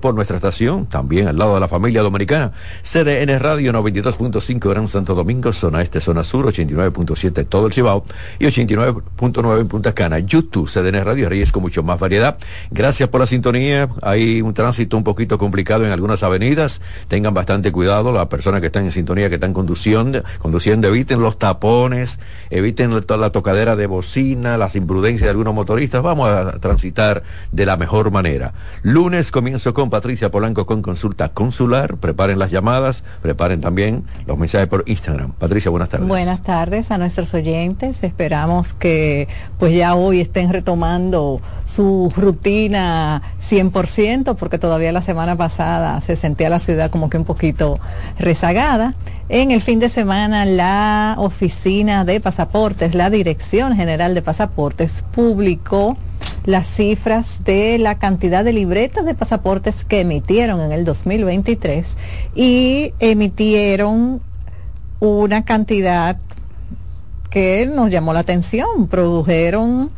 por nuestra estación, también al lado de la familia dominicana, CDN Radio 92.5 Gran Santo Domingo, zona este, zona sur, 89.7 todo el Cibao y 89.9 en Punta Cana. YouTube, CDN Radio Reyes con mucho más variedad. Gracias por la sintonía. Hay un tránsito un poquito complicado en algunas avenidas. Tengan bastante cuidado las personas que están en sintonía, que están conduciendo, conduciendo, eviten los tapones, eviten la tocadera de bocina, las imprudencias de algunos motoristas. Vamos a transitar de la mejor manera. Lunes comienzo con Patricia Polanco con consulta consular. Preparen las llamadas, preparen también los mensajes por Instagram. Patricia, buenas tardes. Buenas tardes a nuestros oyentes. Esperamos que pues ya hoy estén retomando su rutina 100% porque todavía la semana pasada se sentía la ciudad como que un poquito rezagada. En el fin de semana, la Oficina de Pasaportes, la Dirección General de Pasaportes, publicó las cifras de la cantidad de libretas de pasaportes que emitieron en el 2023 y emitieron una cantidad que nos llamó la atención. Produjeron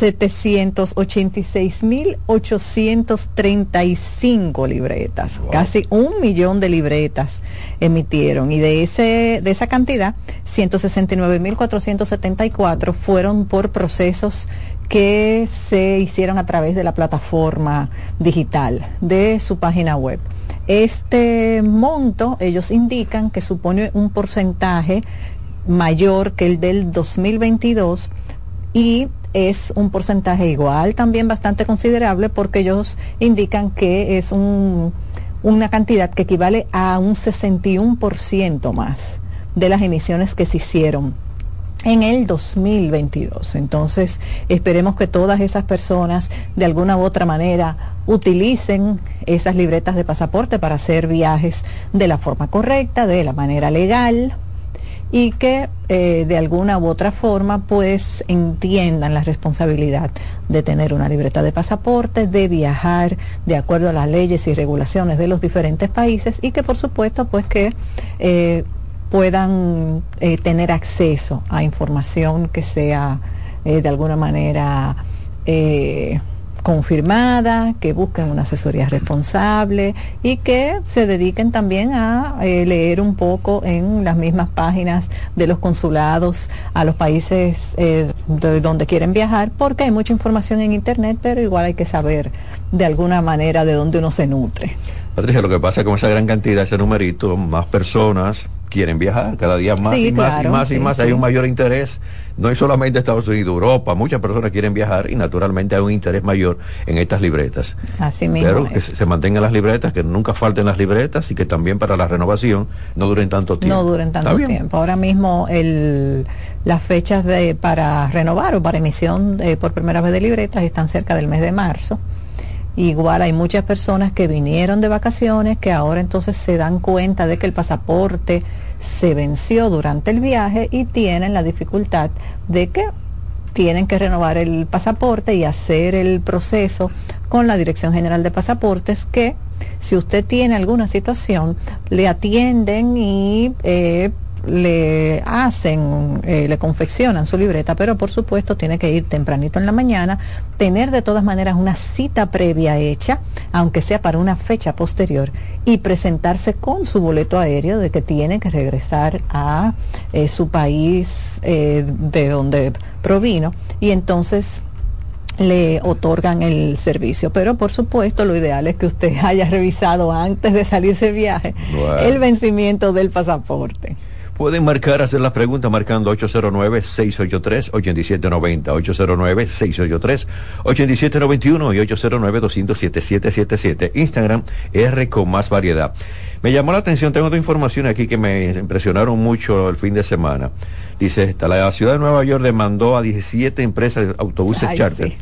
786.835 libretas, casi un millón de libretas emitieron. Y de ese de esa cantidad 169.474 fueron por procesos que se hicieron a través de la plataforma digital de su página web. Este monto, ellos indican que supone un porcentaje mayor que el del 2022 y es un porcentaje igual, también bastante considerable, porque ellos indican que es un, una cantidad que equivale a un 61% más de las emisiones que se hicieron en el 2022. Entonces, esperemos que todas esas personas de alguna u otra manera utilicen esas libretas de pasaporte para hacer viajes de la forma correcta, de la manera legal y que eh, de alguna u otra forma pues entiendan la responsabilidad de tener una libreta de pasaporte, de viajar de acuerdo a las leyes y regulaciones de los diferentes países y que por supuesto pues que eh, puedan eh, tener acceso a información que sea eh, de alguna manera eh, confirmada, que busquen una asesoría responsable y que se dediquen también a leer un poco en las mismas páginas de los consulados a los países de donde quieren viajar, porque hay mucha información en Internet, pero igual hay que saber de alguna manera de dónde uno se nutre. Patricia, lo que pasa con esa gran cantidad, ese numerito, más personas quieren viajar, cada día más y más y más y más, hay un mayor interés, no es solamente Estados Unidos, Europa, muchas personas quieren viajar y naturalmente hay un interés mayor en estas libretas. Así mismo. Pero que se mantengan las libretas, que nunca falten las libretas y que también para la renovación no duren tanto tiempo. No duren tanto tiempo. Ahora mismo el, las fechas de, para renovar o para emisión eh, por primera vez de libretas están cerca del mes de marzo. Igual hay muchas personas que vinieron de vacaciones que ahora entonces se dan cuenta de que el pasaporte se venció durante el viaje y tienen la dificultad de que tienen que renovar el pasaporte y hacer el proceso con la Dirección General de Pasaportes que si usted tiene alguna situación le atienden y eh, le hacen, eh, le confeccionan su libreta, pero por supuesto tiene que ir tempranito en la mañana, tener de todas maneras una cita previa hecha, aunque sea para una fecha posterior, y presentarse con su boleto aéreo de que tiene que regresar a eh, su país eh, de donde provino, y entonces le otorgan el servicio. Pero por supuesto lo ideal es que usted haya revisado antes de salirse de viaje el vencimiento del pasaporte. Pueden marcar, hacer las preguntas marcando 809-683-8790, 809-683-8791 y 809-207-777. Instagram R con más variedad. Me llamó la atención, tengo dos informaciones aquí que me impresionaron mucho el fin de semana. Dice esta, la ciudad de Nueva York demandó a 17 empresas de autobuses charter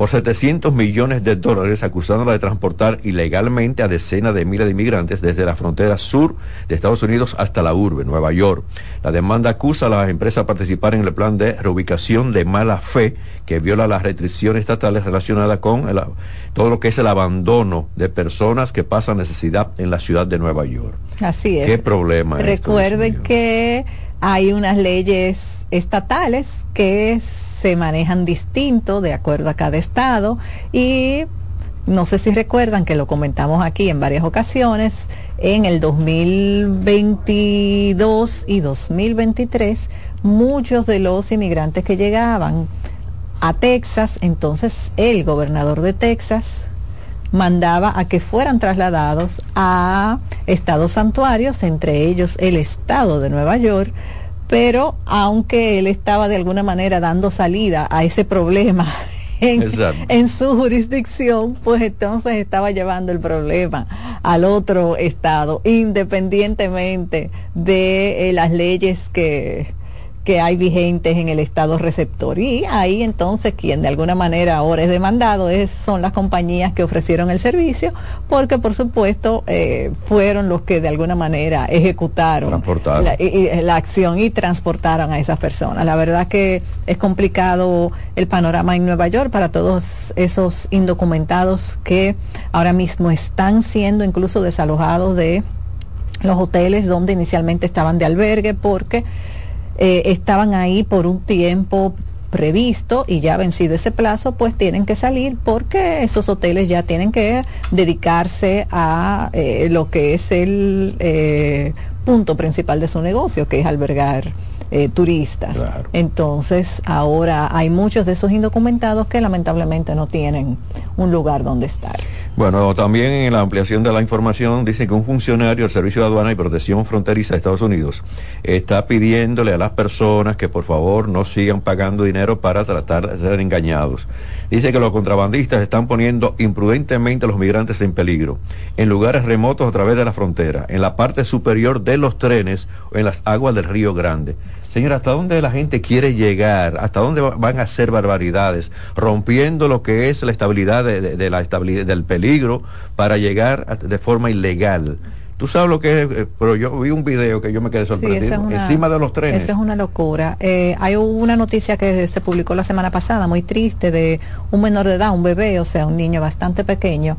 por 700 millones de dólares acusándola de transportar ilegalmente a decenas de miles de inmigrantes desde la frontera sur de Estados Unidos hasta la urbe, Nueva York. La demanda acusa a las empresas a participar en el plan de reubicación de mala fe que viola las restricciones estatales relacionadas con todo lo que es el abandono de personas que pasan necesidad en la ciudad de Nueva York. Así es. ¿Qué problema? Recuerden que hay unas leyes estatales que se manejan distinto de acuerdo a cada estado y no sé si recuerdan que lo comentamos aquí en varias ocasiones, en el 2022 y 2023, muchos de los inmigrantes que llegaban a Texas, entonces el gobernador de Texas mandaba a que fueran trasladados a estados santuarios, entre ellos el estado de Nueva York, pero aunque él estaba de alguna manera dando salida a ese problema en, su jurisdicción, pues entonces estaba llevando el problema al otro estado, independientemente de eh, las leyes que, que hay vigentes en el estado receptor. Y ahí entonces quien de alguna manera ahora es demandado es, son las compañías que ofrecieron el servicio, porque por supuesto eh, fueron los que de alguna manera ejecutaron la, la, acción y transportaron a esas personas. La verdad que es complicado el panorama en Nueva York para todos esos indocumentados que ahora mismo están siendo incluso desalojados de los hoteles donde inicialmente estaban de albergue porque eh, estaban ahí por un tiempo previsto y ya vencido ese plazo, pues tienen que salir porque esos hoteles ya tienen que dedicarse a eh, lo que es el eh, punto principal de su negocio, que es albergar eh, turistas. Entonces, ahora hay muchos de esos indocumentados que lamentablemente no tienen un lugar donde estar. Bueno, también en la ampliación de la información dice que un funcionario del Servicio de Aduana y Protección Fronteriza de Estados Unidos está pidiéndole a las personas que por favor no sigan pagando dinero para tratar de ser engañados. Dice que los contrabandistas están poniendo imprudentemente a los migrantes en peligro, en lugares remotos a través de la frontera, en la parte superior de los trenes o en las aguas del Río Grande. Señora, ¿hasta dónde la gente quiere llegar? ¿Hasta dónde van a hacer barbaridades? Rompiendo lo que es la estabilidad, de, la estabilidad del peligro para llegar de forma ilegal. Tú sabes lo que es, eh, pero yo vi un video que yo me quedé sorprendido. encima de los trenes. Eso es una locura. Eh, hay una noticia que se publicó la semana pasada, muy triste, de un menor de edad, un bebé, o sea, un niño bastante pequeño,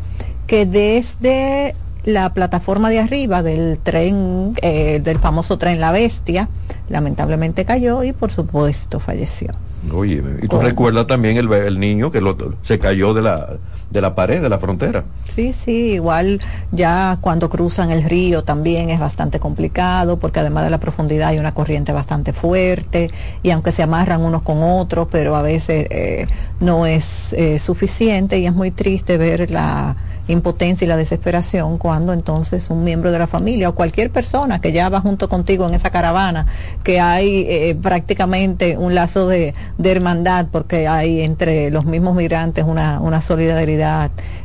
que desde la plataforma de arriba del tren, eh, del famoso tren La Bestia, lamentablemente cayó y por supuesto falleció. Oye, y tú recuerdas también el, el niño que se cayó de la, de la pared, de la frontera. Sí, sí, igual ya cuando cruzan el río también es bastante complicado porque además de la profundidad hay una corriente bastante fuerte y aunque se amarran unos con otros, pero a veces eh, no es eh, suficiente y es muy triste ver la impotencia y la desesperación cuando entonces un miembro de la familia o cualquier persona que ya va junto contigo en esa caravana, que hay eh, prácticamente un lazo de, hermandad porque hay entre los mismos migrantes una solidaridad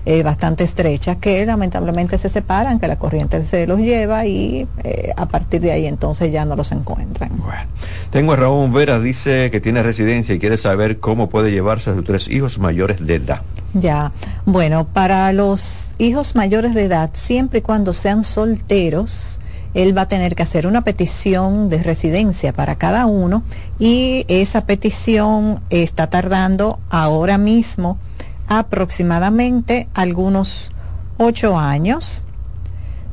eh, bastante estrecha que lamentablemente se separan, que la corriente se los lleva y eh, a partir de ahí entonces ya no los encuentran. Bueno, tengo a Raúl Vera, dice que tiene residencia y quiere saber cómo puede llevarse a sus tres hijos mayores de edad. Ya, bueno, para los hijos mayores de edad, siempre y cuando sean solteros, él va a tener que hacer una petición de residencia para cada uno y esa petición está tardando ahora mismo aproximadamente algunos ocho años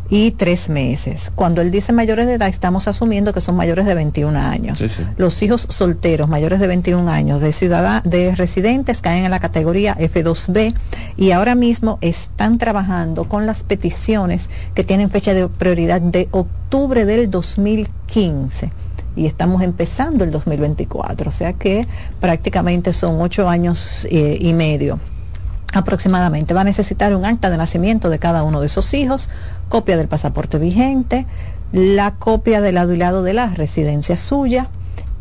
y tres meses. Cuando él dice mayores de edad, estamos asumiendo que son mayores de 21 años. Los hijos solteros mayores de 21 años de ciudadanos, de residentes caen en la categoría F2B y ahora mismo están trabajando con las peticiones que tienen fecha de prioridad de octubre del 2015 y estamos empezando el 2024, o sea que prácticamente son ocho años eh, y medio aproximadamente. Va a necesitar un acta de nacimiento de cada uno de esos hijos, copia del pasaporte vigente, la copia del adulado de la residencia suya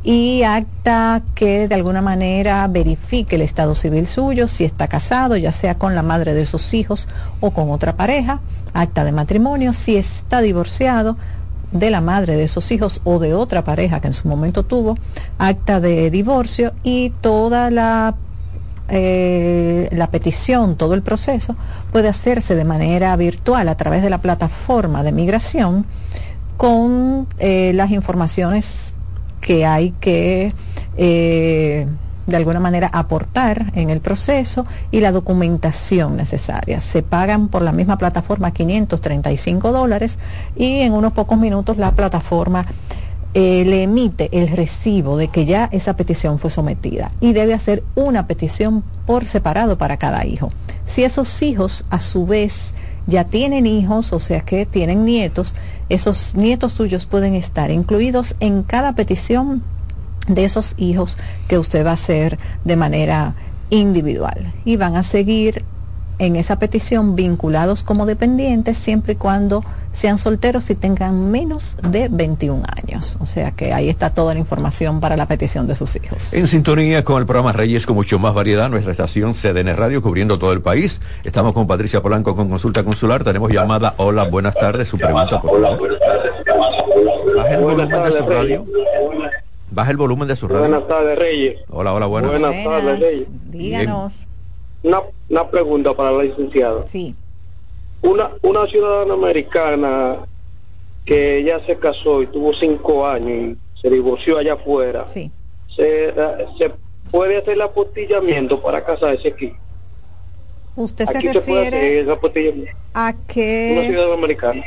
y acta que de alguna manera verifique el estado civil suyo, si está casado, ya sea con la madre de sus hijos o con otra pareja, acta de matrimonio, si está divorciado de la madre de esos hijos o de otra pareja que en su momento tuvo, acta de divorcio y toda la eh, la petición, todo el proceso, puede hacerse de manera virtual a través de la plataforma de migración con eh, las informaciones que hay que eh, de alguna manera aportar en el proceso y la documentación necesaria. Se pagan por la misma plataforma 535 dólares y en unos pocos minutos la plataforma eh, le emite el recibo de que ya esa petición fue sometida y debe hacer una petición por separado para cada hijo. Si esos hijos a su vez ya tienen hijos, o sea que tienen nietos, esos nietos suyos pueden estar incluidos en cada petición de esos hijos que usted va a hacer de manera individual y van a seguir en esa petición vinculados como dependientes siempre y cuando sean solteros y tengan menos de 21 años. O sea que ahí está toda la información para la petición de sus hijos. En sintonía con el programa Reyes con mucho más variedad, nuestra estación CDN Radio cubriendo todo el país. Estamos con Patricia Polanco con consulta consular. Tenemos llamada. Hola, buenas tardes. Su pregunta, por Hola, buenas tardes. Baja el volumen de su radio. Baja el volumen de su radio. Buenas tardes, Reyes. Hola, hola, buenas. Buenas tardes, Reyes. Díganos. Una, una pregunta para la licenciada. Sí. Una, una ciudadana americana que ella se casó y tuvo cinco años y se divorció allá afuera. Sí. Se, se puede hacer el apostillamiento para casarse aquí. ¿Usted se aquí se puede hacer refiere el apostillamiento. a Una que... ciudadana americana.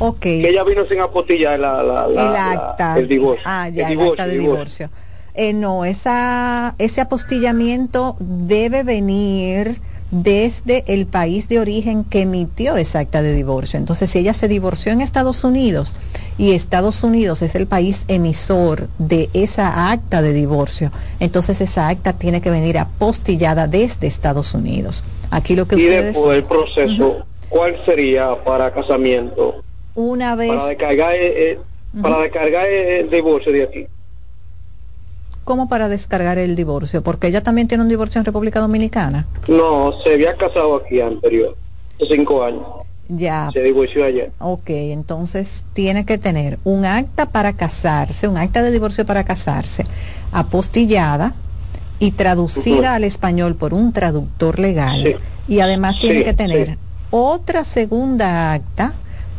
Ok. Que ella vino sin apostillar la, la, la- el la- acta. el divorcio. Ah, ya, el el, divorcio, acta de el divorcio. Eh, no, esa, ese apostillamiento debe venir desde el país de origen que emitió esa acta de divorcio. Entonces, si ella se divorció en Estados Unidos y Estados Unidos es el país emisor de esa acta de divorcio, entonces esa acta tiene que venir apostillada desde Estados Unidos. Aquí lo que Y ustedes, después el proceso, ¿cuál sería para casamiento? una vez, Para descargar, eh, eh, para descargar el divorcio de aquí. Como para descargar el divorcio, porque ella también tiene un divorcio en República Dominicana. No, se había casado aquí anterior, hace cinco años. Ya, Se divorció ayer. ok, entonces tiene que tener un acta para casarse, un acta de divorcio para casarse, apostillada y traducida al español por un traductor legal. Sí. Y además tiene Sí, que tener sí. otra segunda acta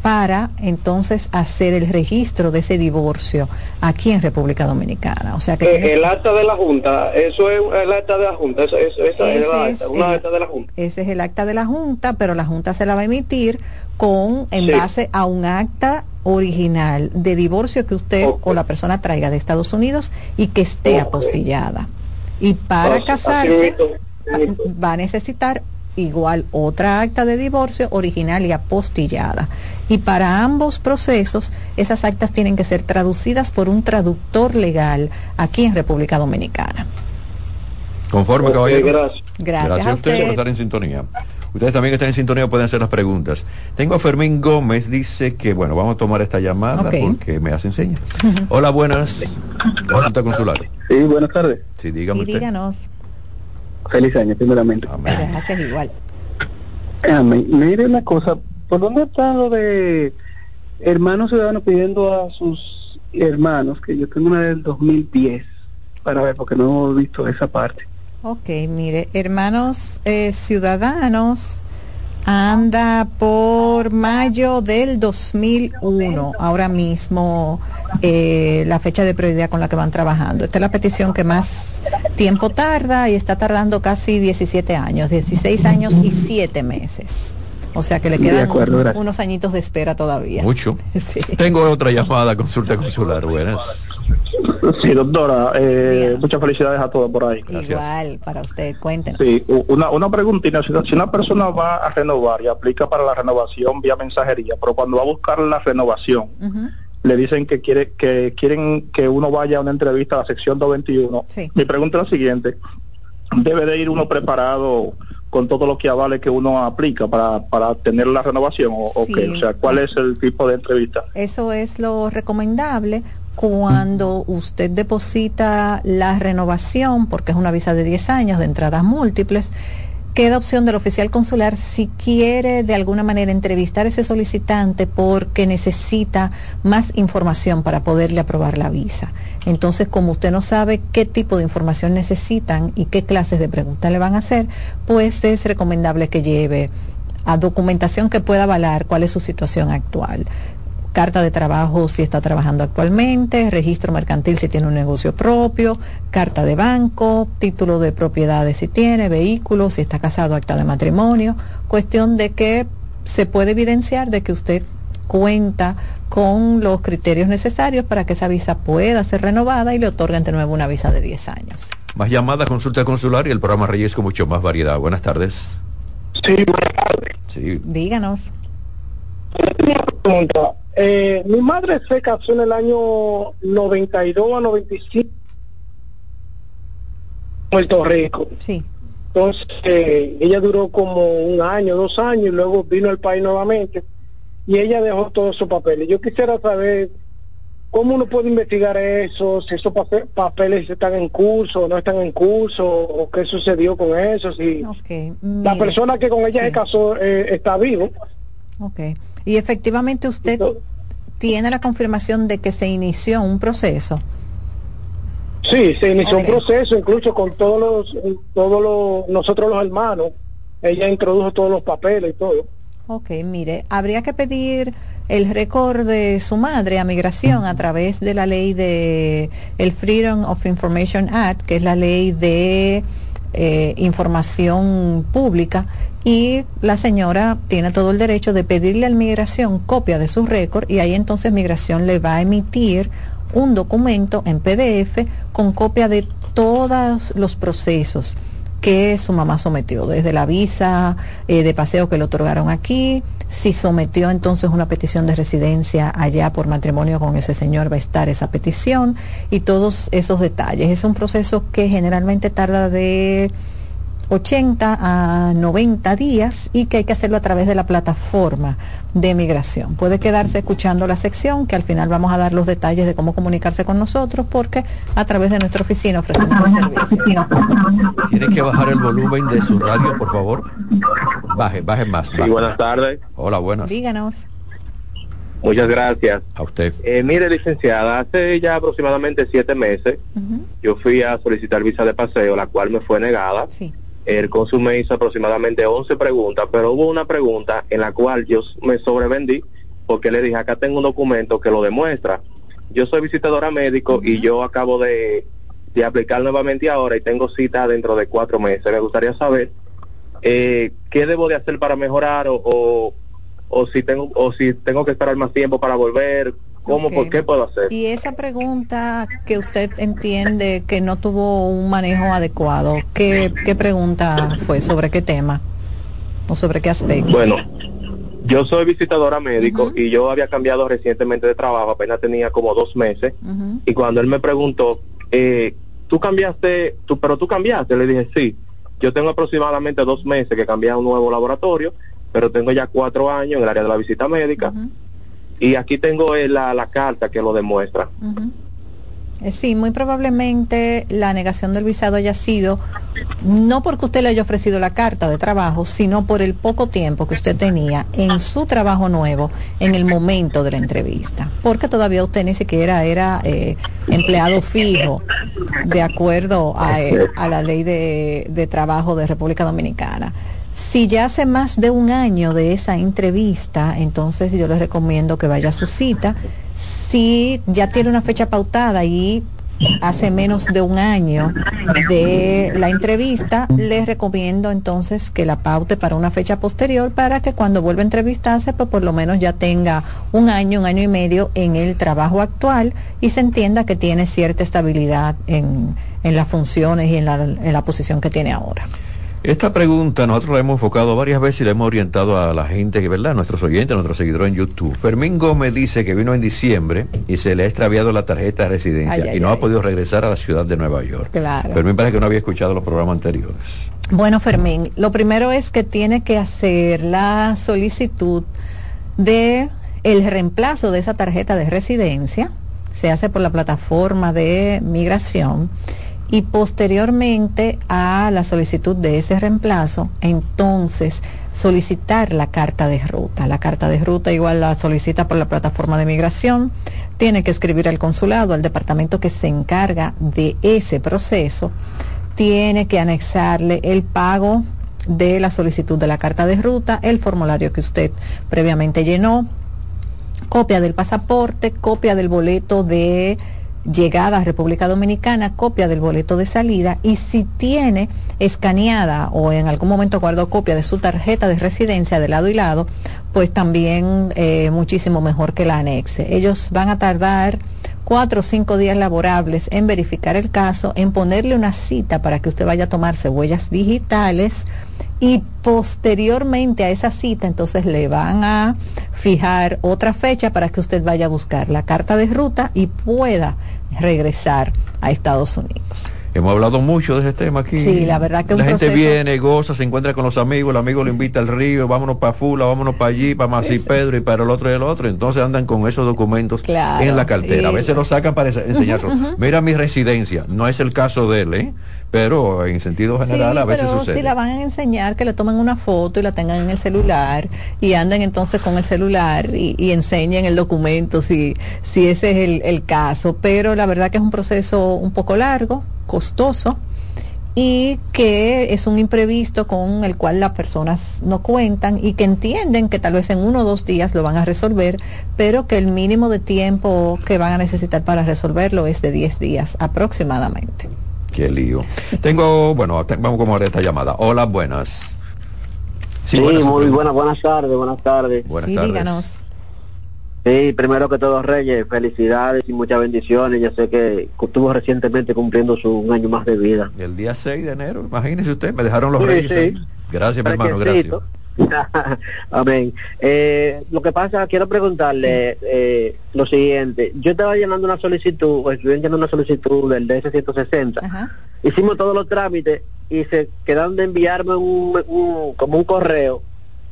para entonces hacer el registro de ese divorcio aquí en República Dominicana. O sea que tiene- Eh, el acta de la Junta, eso es el acta de la Junta, eso, eso- esa es Ese la es acta, una el- acta de la Junta. Ese es el acta de la Junta, pero la Junta se la va a emitir con en Sí. base a un acta original de divorcio que usted o la persona traiga de Estados Unidos y que esté apostillada. Y para casarse va a necesitar igual otra acta de divorcio original y apostillada. Y para ambos procesos, esas actas tienen que ser traducidas por un traductor legal aquí en República Dominicana. Conforme, Ok, caballero. gracias. Gracias, a a usted por usted. estar en sintonía. Ustedes también que están en sintonía pueden hacer las preguntas. Tengo a Fermín Gómez, dice que, bueno, vamos a tomar esta llamada porque me hacen señas. Hola, buenas. Consulta consular. Sí, buenas tardes. Sí, dígame Y usted. Feliz año, primeramente. Amén. Gracias igual. Amén. Mire una cosa, ¿por dónde está lo de hermanos ciudadanos pidiendo a sus hermanos, que yo tengo una del 2010, para ver, porque no he visto esa parte. Ok, mire, hermanos eh, ciudadanos, anda por mayo del 2001, ahora mismo eh, la fecha de prioridad con la que van trabajando. Esta es la petición que más tiempo tarda y está tardando casi 17 años, 16 años y 7 meses. O sea que le quedan acuerdo, unos añitos de espera todavía. Mucho. Sí. Tengo otra llamada, consulta consular. Buenas. Sí, doctora, eh, muchas felicidades a todos por ahí. Gracias. Igual, para usted, cuéntenos. Sí, una, una preguntita, si una persona va a renovar y aplica para la renovación vía mensajería, pero cuando va a buscar la renovación, le dicen que quiere que quieren que uno vaya a una entrevista a la sección 221. Sí. Mi pregunta es la siguiente: debe de ir uno preparado con todo lo que avale que uno aplica para, para tener la renovación o, o Sí. qué? o sea, ¿cuál es el tipo de entrevista? Eso es lo recomendable cuando usted deposita la renovación, porque es una visa de 10 años de entradas múltiples. Queda opción del oficial consular si quiere de alguna manera entrevistar a ese solicitante porque necesita más información para poderle aprobar la visa. Entonces, como usted no sabe qué tipo de información necesitan y qué clases de preguntas le van a hacer, pues es recomendable que lleve a documentación que pueda avalar cuál es su situación actual carta de trabajo si está trabajando actualmente, registro mercantil si tiene un negocio propio, carta de banco, título de propiedades si tiene, vehículo, si está casado, acta de matrimonio, cuestión de que se puede evidenciar de que usted cuenta con los criterios necesarios para que esa visa pueda ser renovada y le otorguen de nuevo una visa de 10 años. Más llamadas, consulta consular y el programa Reyes con mucho más variedad. Buenas tardes. Sí, buenas tardes. Sí. Díganos. Pregunta. Eh, mi madre se casó en el año 92 a 95 en Puerto Rico. Sí. Entonces, eh, ella duró como un año, dos años, y luego vino al país nuevamente y ella dejó todos sus papeles. Yo quisiera saber cómo uno puede investigar eso, si esos pape- papeles están en curso o no están en curso, o qué sucedió con eso, si la persona que con ella sí. se casó eh, está vivo. Ok. Y efectivamente usted tiene la confirmación de que se inició un proceso. Sí, se inició un proceso, incluso con todos los, todos los, nosotros los hermanos, ella introdujo todos los papeles y todo. Ok, mire, habría que pedir el récord de su madre a migración a través de la ley de el Freedom of Information Act, que es la ley de eh, información pública, y la señora tiene todo el derecho de pedirle a migración copia de su récord y ahí entonces migración le va a emitir un documento en PDF con copia de todos los procesos que su mamá sometió, desde la visa eh, de paseo que le otorgaron aquí, si sometió entonces una petición de residencia allá por matrimonio con ese señor, va a estar esa petición y todos esos detalles. Es un proceso que generalmente tarda de 80 a 90 días y que hay que hacerlo a través de la plataforma de migración. Puede quedarse escuchando la sección que al final vamos a dar los detalles de cómo comunicarse con nosotros porque a través de nuestra oficina ofrecemos el servicio. Tiene que bajar el volumen de su radio, por favor. Baje, baje más. Sí, buenas tardes. Hola, buenas. Díganos. Muchas gracias. A usted. Eh, mire, licenciada, hace ya aproximadamente siete meses yo fui a solicitar visa de paseo, la cual me fue negada. Sí. El cónsul me hizo aproximadamente 11 preguntas, pero hubo una pregunta en la cual yo me sobrevendí porque le dije, acá tengo un documento que lo demuestra. Yo soy visitadora médico y yo acabo de, de aplicar nuevamente ahora y tengo cita dentro de cuatro meses. Me gustaría saber eh, qué debo de hacer para mejorar o, o, o si tengo o si tengo que esperar más tiempo para volver. ¿Cómo? ¿Por qué puedo hacer? Y esa pregunta que usted entiende que no tuvo un manejo adecuado, ¿qué, qué pregunta fue? ¿Sobre qué tema? ¿O sobre qué aspecto? Bueno, yo soy visitadora médico y yo había cambiado recientemente de trabajo, apenas tenía como dos meses. Y cuando él me preguntó, eh, ¿tú cambiaste, tú, pero tú cambiaste? Le dije, sí. Yo tengo aproximadamente dos meses que cambié a un nuevo laboratorio, pero tengo ya cuatro años en el área de la visita médica. Y aquí tengo eh, la, la carta que lo demuestra. Eh, Sí, muy probablemente la negación del visado haya sido no porque usted le haya ofrecido la carta de trabajo, sino por el poco tiempo que usted tenía en su trabajo nuevo en el momento de la entrevista, porque todavía usted ni siquiera era eh, empleado fijo de acuerdo a, eh, a la ley de, de trabajo de República Dominicana. Si ya hace más de un año de esa entrevista, entonces yo les recomiendo que vaya a su cita. Si ya tiene una fecha pautada y hace menos de un año de la entrevista, les recomiendo entonces que la paute para una fecha posterior para que cuando vuelva a entrevistarse, pues por lo menos ya tenga un año, un año y medio en el trabajo actual y se entienda que tiene cierta estabilidad en, en las funciones y en la, en la posición que tiene ahora. Esta pregunta nosotros la hemos enfocado varias veces y la hemos orientado a la gente, que verdad, nuestros oyentes, nuestros seguidores en YouTube. Fermín Gómez dice que vino en diciembre y se le ha extraviado la tarjeta de residencia Ay, ay, y no ay. ha podido regresar a la ciudad de Nueva York. Claro. Fermín parece que no había escuchado los programas anteriores. Bueno, Fermín, lo primero es que tiene que hacer la solicitud de el reemplazo de esa tarjeta de residencia. Se hace por la plataforma de migración y posteriormente a la solicitud de ese reemplazo, entonces solicitar la carta de ruta. La carta de ruta igual la solicita por la plataforma de migración, tiene que escribir al consulado, al departamento que se encarga de ese proceso, tiene que anexarle el pago de la solicitud de la carta de ruta, el formulario que usted previamente llenó, copia del pasaporte, copia del boleto de llegada a República Dominicana, copia del boleto de salida y si tiene escaneada o en algún momento guardó copia de su tarjeta de residencia de lado y lado, pues también eh, muchísimo mejor que la anexe. Ellos van a tardar cuatro o cinco días laborables en verificar el caso, en ponerle una cita para que usted vaya a tomarse huellas digitales y posteriormente a esa cita entonces le van a fijar otra fecha para que usted vaya a buscar la carta de ruta y pueda regresar a Estados Unidos. Hemos hablado mucho de ese tema aquí. Sí, la verdad que La gente viene, goza, se encuentra con los amigos, el amigo lo invita al río, vámonos para Fula, vámonos para allí, para Masi Pedro y para el otro y el otro. Entonces andan con esos documentos en la cartera. A veces los sacan para enseñarlos. Mira mi residencia, no es el caso de él, ¿eh? Pero en sentido general a veces pero sucede. Si la van a enseñar, que le tomen una foto y la tengan en el celular y anden entonces con el celular y, enseñen el documento si, si ese es el, el caso. Pero la verdad que es un proceso un poco largo, costoso y que es un imprevisto con el cual las personas no cuentan y que entienden que tal vez en uno o dos días lo van a resolver, pero que el mínimo de tiempo que van a necesitar para resolverlo es de 10 días aproximadamente. Qué lío. Tengo, bueno, vamos como esta llamada. Hola, buenas. Sí, muy buenas, buenas tardes, buenas tardes. Buenas sí, díganos. Sí, primero que todo, Reyes, felicidades y muchas bendiciones. Ya sé que estuvo recientemente cumpliendo su un año más de vida. El día 6 de enero, imagínese usted, me dejaron los Reyes. Gracias, mi hermano, gracias. Amén. Eh, lo que pasa, quiero preguntarle eh, lo siguiente. Yo estaba llenando una solicitud, o estuve llenando una solicitud del DS-160. Hicimos todos los trámites y se quedaron de enviarme un, como un correo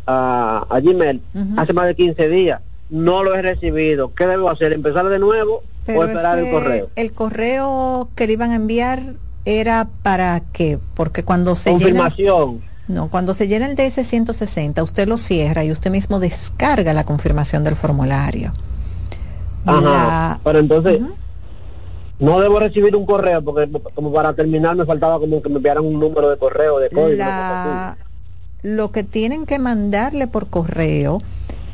a, Gmail hace más de 15 días no lo he recibido. ¿Qué debo hacer? ¿Empezar de nuevo o esperar el correo? El correo que le iban a enviar era para qué? Porque cuando se Confirmación. No, cuando se llena el DS-160, usted lo cierra y usted mismo descarga la confirmación del formulario. Ajá, pero entonces... No debo recibir un correo porque como para terminar me faltaba como que me enviaran un número de correo de código. Lo que tienen que mandarle por correo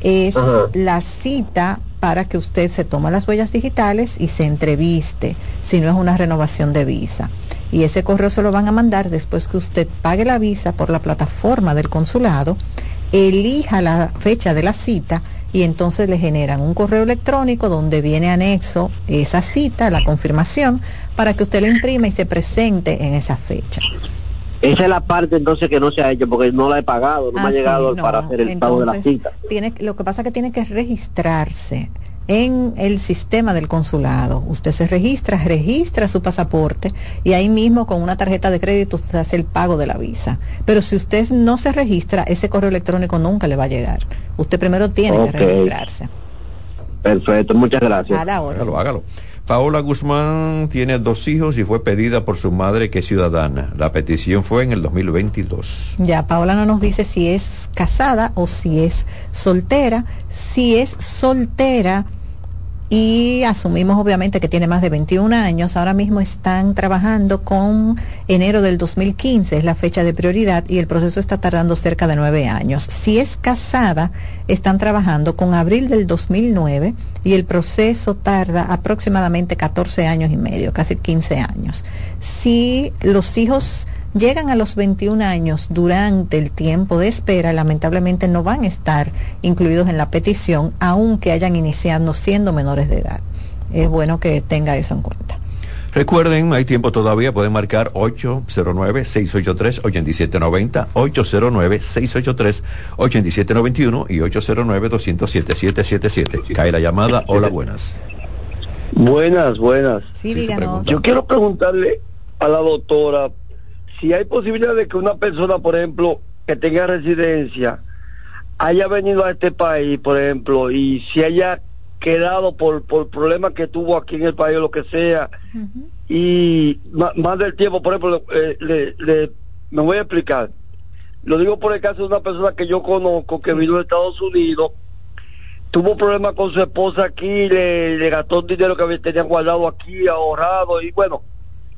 es la cita para que usted se tome las huellas digitales y se entreviste, si no es una renovación de visa. Y ese correo se lo van a mandar después que usted pague la visa por la plataforma del consulado, elija la fecha de la cita y entonces le generan un correo electrónico donde viene anexo esa cita, la confirmación, para que usted la imprima y se presente en esa fecha. Esa es la parte entonces que no se ha hecho porque no la he pagado, no me ha ah, llegado para hacer el pago de la cita. Tiene, lo que pasa es que tiene que registrarse en el sistema del consulado. Usted se registra, registra su pasaporte y ahí mismo con una tarjeta de crédito usted hace el pago de la visa. Pero si usted no se registra, ese correo electrónico nunca le va a llegar. Usted primero tiene que registrarse. Perfecto, muchas gracias. Hágalo, hágalo. Paola Guzmán tiene dos hijos y fue pedida por su madre que es ciudadana. La petición fue en el 2022. Ya, Paola no nos dice si es casada o si es soltera. Si es soltera, y asumimos obviamente que tiene más de 21 años. Ahora mismo están trabajando con enero del 2015, es la fecha de prioridad y el proceso está tardando cerca de nueve años. Si es casada, están trabajando con abril del 2009 y el proceso tarda aproximadamente 14 años y medio, casi 15 años. Si los hijos llegan a los 21 años durante el tiempo de espera, lamentablemente no van a estar incluidos en la petición, aunque hayan iniciado siendo menores de edad. Es bueno que tenga eso en cuenta. Recuerden, hay tiempo todavía, pueden marcar 809-683-8790, 809-683-8791 y 809-207-777. Cae la llamada. Hola, buenas. Buenas, buenas. Sí, díganos. Yo quiero preguntarle a la doctora si hay posibilidad de que una persona, por ejemplo, que tenga residencia, haya venido a este país, por ejemplo, y si haya quedado por, por problemas que tuvo aquí en el país o lo que sea, y más, del tiempo, por ejemplo, eh, le, me voy a explicar. Lo digo por el caso de una persona que yo conozco que vino de Estados Unidos, tuvo problemas con su esposa aquí, le, le gastó dinero que tenían guardado aquí, ahorrado, y bueno,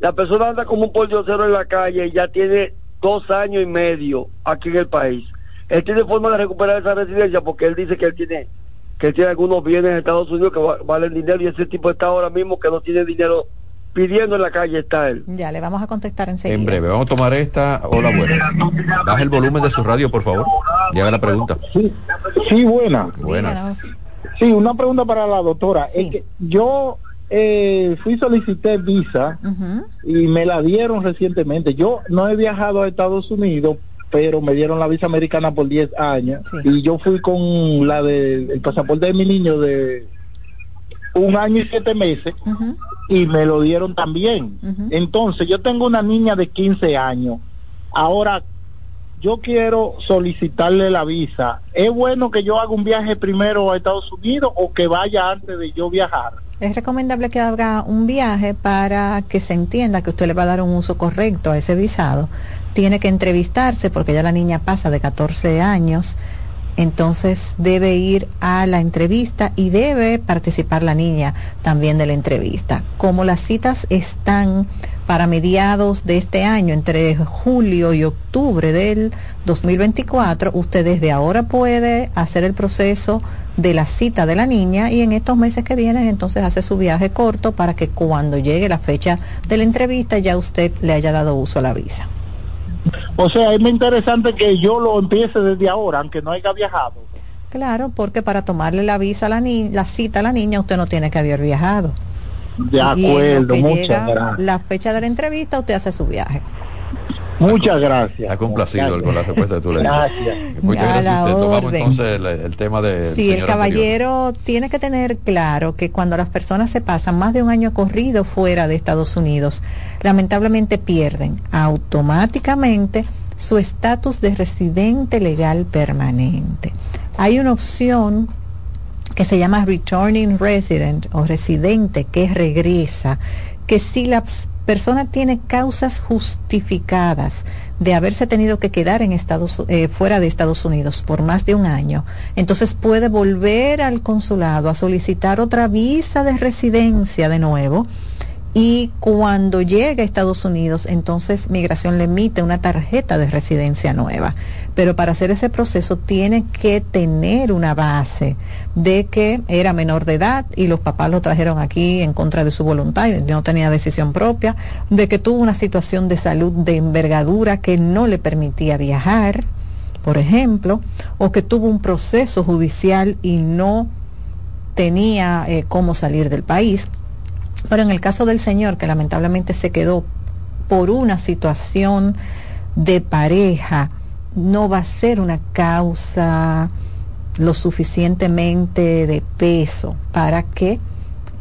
la persona anda como un cero en la calle y ya tiene dos años y medio aquí en el país. Él tiene forma de recuperar esa residencia porque él dice que él tiene que él tiene algunos bienes en Estados Unidos que valen dinero y ese tipo está ahora mismo que no tiene dinero pidiendo en la calle está él. Ya, le vamos a contestar enseguida. En breve, vamos a tomar esta. Hola, buenas. Baja el volumen de su radio, por favor. Y haga la pregunta. Sí, sí buena. Buenas. Sí, una pregunta para la doctora. Es que yo eh, fui solicité visa y me la dieron recientemente. Yo no he viajado a Estados Unidos, pero me dieron la visa americana por 10 años y yo fui con la del pasaporte de mi niño de un año y siete meses y me lo dieron también. Entonces, yo tengo una niña de 15 años. Ahora, yo quiero solicitarle la visa. ¿Es bueno que yo haga un viaje primero a Estados Unidos o que vaya antes de yo viajar? Es recomendable que haga un viaje para que se entienda que usted le va a dar un uso correcto a ese visado. Tiene que entrevistarse porque ya la niña pasa de 14 años entonces debe ir a la entrevista y debe participar la niña también de la entrevista. Como las citas están para mediados de este año, entre julio y octubre del 2024, usted desde ahora puede hacer el proceso de la cita de la niña y en estos meses que vienen entonces hace su viaje corto para que cuando llegue la fecha de la entrevista ya usted le haya dado uso a la visa. O sea, es muy interesante que yo lo empiece desde ahora, aunque no haya viajado. Claro, porque para tomarle la visa a la, la cita a la niña usted no tiene que haber viajado. De acuerdo, muchas gracias. La fecha de la entrevista usted hace su viaje. Muchas gracias. Está complacido con la respuesta de tu ley. Gracias. Muchas gracias. Tomamos entonces el, tema de. Sí, el caballero tiene que tener claro que cuando las personas se pasan más de un año corrido fuera de Estados Unidos, lamentablemente pierden automáticamente su estatus de residente legal permanente. Hay una opción que se llama Returning Resident o residente que regresa, que si las persona tiene causas justificadas de haberse tenido que quedar en Estados, eh, fuera de Estados Unidos por más de un año, entonces puede volver al consulado a solicitar otra visa de residencia de nuevo y cuando llega a Estados Unidos, entonces Migración le emite una tarjeta de residencia nueva. Pero para hacer ese proceso tiene que tener una base de que era menor de edad y los papás lo trajeron aquí en contra de su voluntad. Y no tenía decisión propia, de que tuvo una situación de salud de envergadura que no le permitía viajar, por ejemplo, o que tuvo un proceso judicial y no tenía eh, cómo salir del país. Pero en el caso del señor, que lamentablemente se quedó por una situación de pareja, no va a ser una causa lo suficientemente de peso para que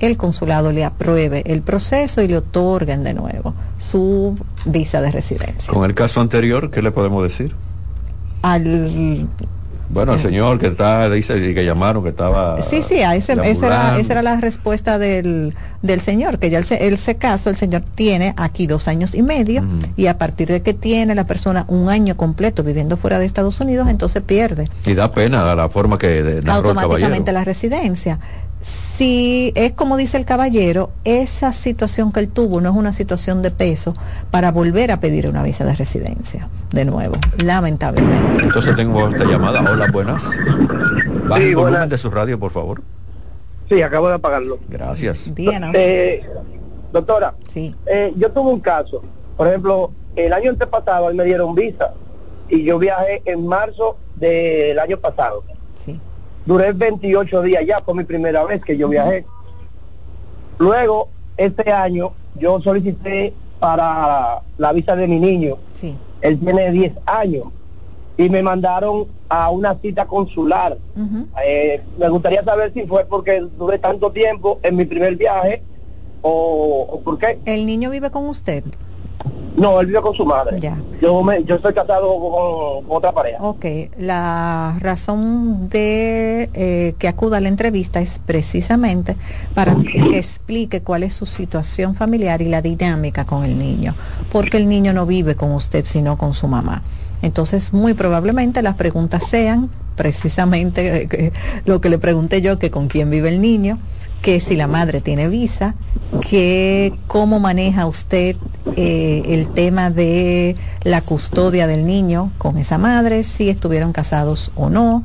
el consulado le apruebe el proceso y le otorguen de nuevo su visa de residencia. Con el caso anterior, ¿qué le podemos decir? Al bueno, el señor que está, dice que llamaron, que estaba... Sí, sí, esa, era, esa era la respuesta del, del señor, que ya él se, él se casó, el señor tiene aquí dos años y medio, y a partir de que tiene la persona un año completo viviendo fuera de Estados Unidos, entonces pierde. Y da pena la forma que Automáticamente la residencia si es como dice el caballero, esa situación que él tuvo no es una situación de peso para volver a pedir una visa de residencia, de nuevo, lamentablemente. Entonces tengo esta llamada. Hola, buenas. Baja el volumen de su radio, por favor. Sí, acabo de apagarlo. Gracias. Eh, doctora, sí. Eh, yo tuve un caso. Por ejemplo, el año antepasado me dieron visa y yo viajé en marzo del año pasado Duré 28 días ya, fue mi primera vez que yo viajé. Luego, este año, yo solicité para la visa de mi niño. Sí. Él tiene 10 años. Y me mandaron a una cita consular. Eh, me gustaría saber si fue porque duré tanto tiempo en mi primer viaje o, o por qué. ¿El niño vive con usted? No, él vive con su madre. Ya. Yo, me, yo estoy casado con, otra pareja. Ok, la razón de eh, que acuda a la entrevista es precisamente para que explique cuál es su situación familiar y la dinámica con el niño, porque el niño no vive con usted, sino con su mamá. Entonces, muy probablemente las preguntas sean precisamente eh, lo que le pregunté yo, que con quién vive el niño, que si la madre tiene visa, que cómo maneja usted eh, el tema de la custodia del niño con esa madre, si estuvieron casados o no,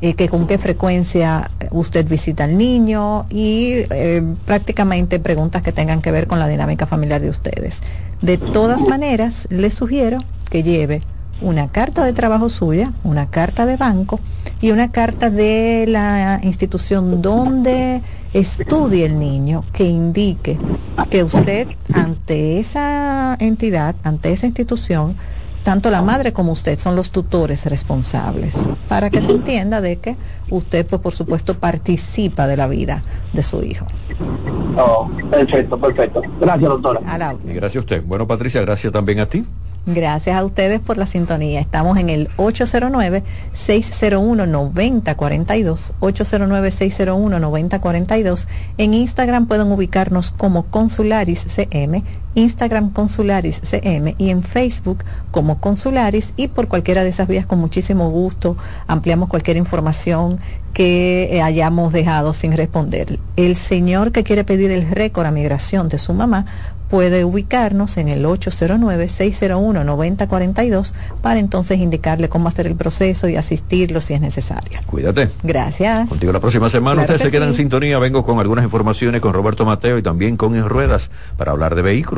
eh, que con qué frecuencia usted visita al niño y eh, prácticamente preguntas que tengan que ver con la dinámica familiar de ustedes. De todas maneras, le sugiero que lleve una carta de trabajo suya, una carta de banco y una carta de la institución donde estudie el niño que indique que usted ante esa entidad, ante esa institución, tanto la madre como usted son los tutores responsables, para que se entienda de que usted, pues por supuesto, participa de la vida de su hijo. Oh, perfecto, perfecto. Gracias, doctora. Y gracias a usted. Bueno, Patricia, gracias también a ti. Gracias a ustedes por la sintonía. Estamos en el 809-601-9042. 809-601-9042. En Instagram pueden ubicarnos como Consularis CM, Instagram Consularis CM y en Facebook como Consularis y por cualquiera de esas vías con muchísimo gusto ampliamos cualquier información que eh, hayamos dejado sin responder. El señor que quiere pedir el récord a migración de su mamá puede ubicarnos en el 809-601-9042 para entonces indicarle cómo hacer el proceso y asistirlo si es necesario. Cuídate. Gracias. Contigo la próxima semana. Ustedes se quedan en sintonía. Vengo con algunas informaciones con Roberto Mateo y también con En Ruedas para hablar de vehículos.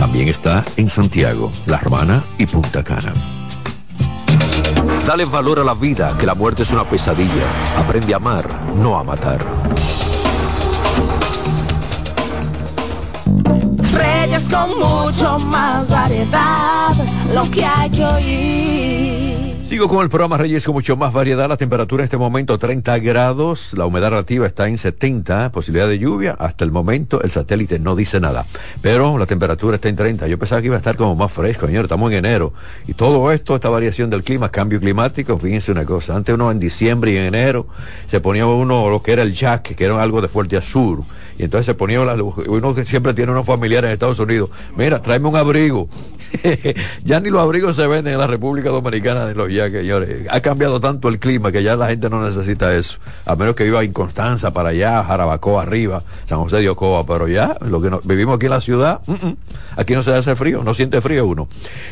También está en Santiago, La Romana y Punta Cana. Dale valor a la vida, que la muerte es una pesadilla. Aprende a amar, no a matar. Reyes con mucho más variedad, lo que hay que oír. Sigo con el programa Reyes con mucho más variedad. La temperatura en este momento 30 grados, la humedad relativa está en 70, posibilidad de lluvia. Hasta el momento el satélite no dice nada, pero la temperatura está en 30. Yo pensaba que iba a estar como más fresco, señor. Estamos en enero y todo esto, esta variación del clima, cambio climático. Fíjense una cosa, antes uno en diciembre y en enero se ponía uno lo que era el jack, que era algo de fuerte azul y entonces se ponía, uno que siempre tiene unos familiares en Estados Unidos, mira, tráeme un abrigo. ya ni los abrigos se venden en la República Dominicana de los ya señores. Ha cambiado tanto el clima que ya la gente no necesita eso. A menos que viva en Constanza para allá, Jarabacoa arriba, San José de Ocoa, pero ya, lo que vivimos aquí en la ciudad, aquí no se hace frío, no siente frío uno.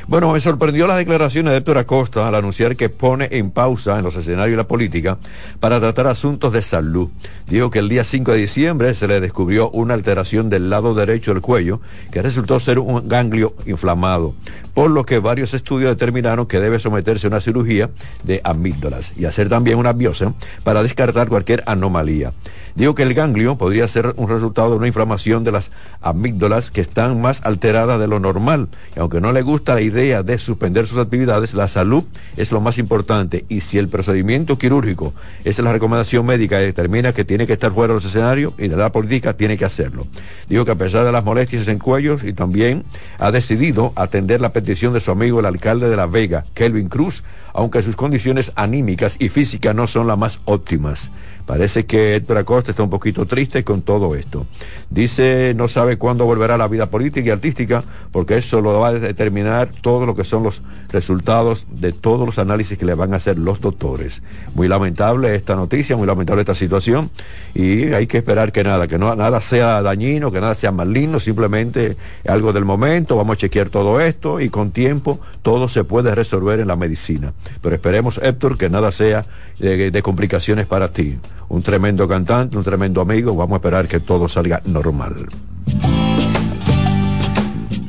Bueno, me sorprendió las declaraciones de Héctor Acosta al anunciar que pone en pausa en los escenarios de la política para tratar asuntos de salud. Dijo que el día 5 de diciembre se le descubrió una alteración del lado derecho del cuello que resultó ser un ganglio inflamado, por lo que varios estudios determinaron que debe someterse a una cirugía de amígdalas y hacer también una biopsia para descartar cualquier anomalía. Digo que el ganglio podría ser un resultado de una inflamación de las amígdalas que están más alteradas de lo normal. Y aunque no le gusta la idea de suspender sus actividades, la salud es lo más importante. Y si el procedimiento quirúrgico es la recomendación médica y determina que tiene que estar fuera de los escenarios y de la política, tiene que hacerlo. Digo que a pesar de las molestias en cuellos y también ha decidido atender la petición de su amigo el alcalde de La Vega, Kelvin Cruz, aunque sus condiciones anímicas y físicas no son las más óptimas Parece que Héctor Acosta está un poquito triste con todo esto. Dice, no sabe cuándo volverá la vida política y artística, porque eso lo va a determinar todo lo que son los resultados de todos los análisis que le van a hacer los doctores. Muy lamentable esta noticia, muy lamentable esta situación, y hay que esperar que nada, que nada sea dañino, que nada sea maligno, simplemente algo del momento, vamos a chequear todo esto y con tiempo todo se puede resolver en la medicina. Pero esperemos, Héctor, que nada sea de, de complicaciones para ti un tremendo cantante, un tremendo amigo. Vamos a esperar que todo salga normal.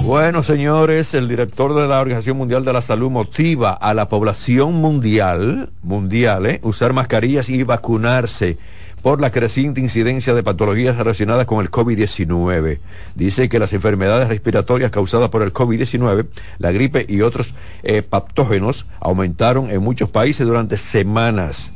Bueno, señores, el director de la Organización Mundial de la Salud motiva a la población mundial, mundial, ¿eh? usar mascarillas y vacunarse por la creciente incidencia de patologías relacionadas con el COVID-19. Dice que las enfermedades respiratorias causadas por el COVID-19, la gripe y otros eh, patógenos aumentaron en muchos países durante semanas.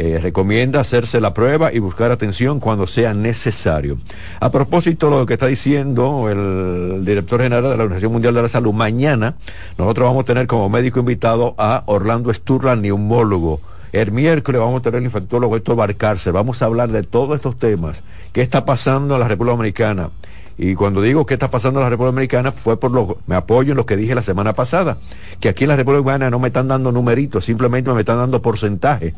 Eh, recomienda hacerse la prueba y buscar atención cuando sea necesario. A propósito de lo que está diciendo el director general de la Organización Mundial de la Salud, mañana nosotros vamos a tener como médico invitado a Orlando Sturla, neumólogo. El miércoles vamos a tener el infectólogo Héctor Barcarce. Vamos a hablar de todos estos temas. ¿Qué está pasando en la República Dominicana? Y cuando digo qué está pasando en la República Dominicana, fue por lo, me apoyo en lo que dije la semana pasada, que aquí en la República Dominicana no me están dando numeritos, simplemente me están dando porcentaje.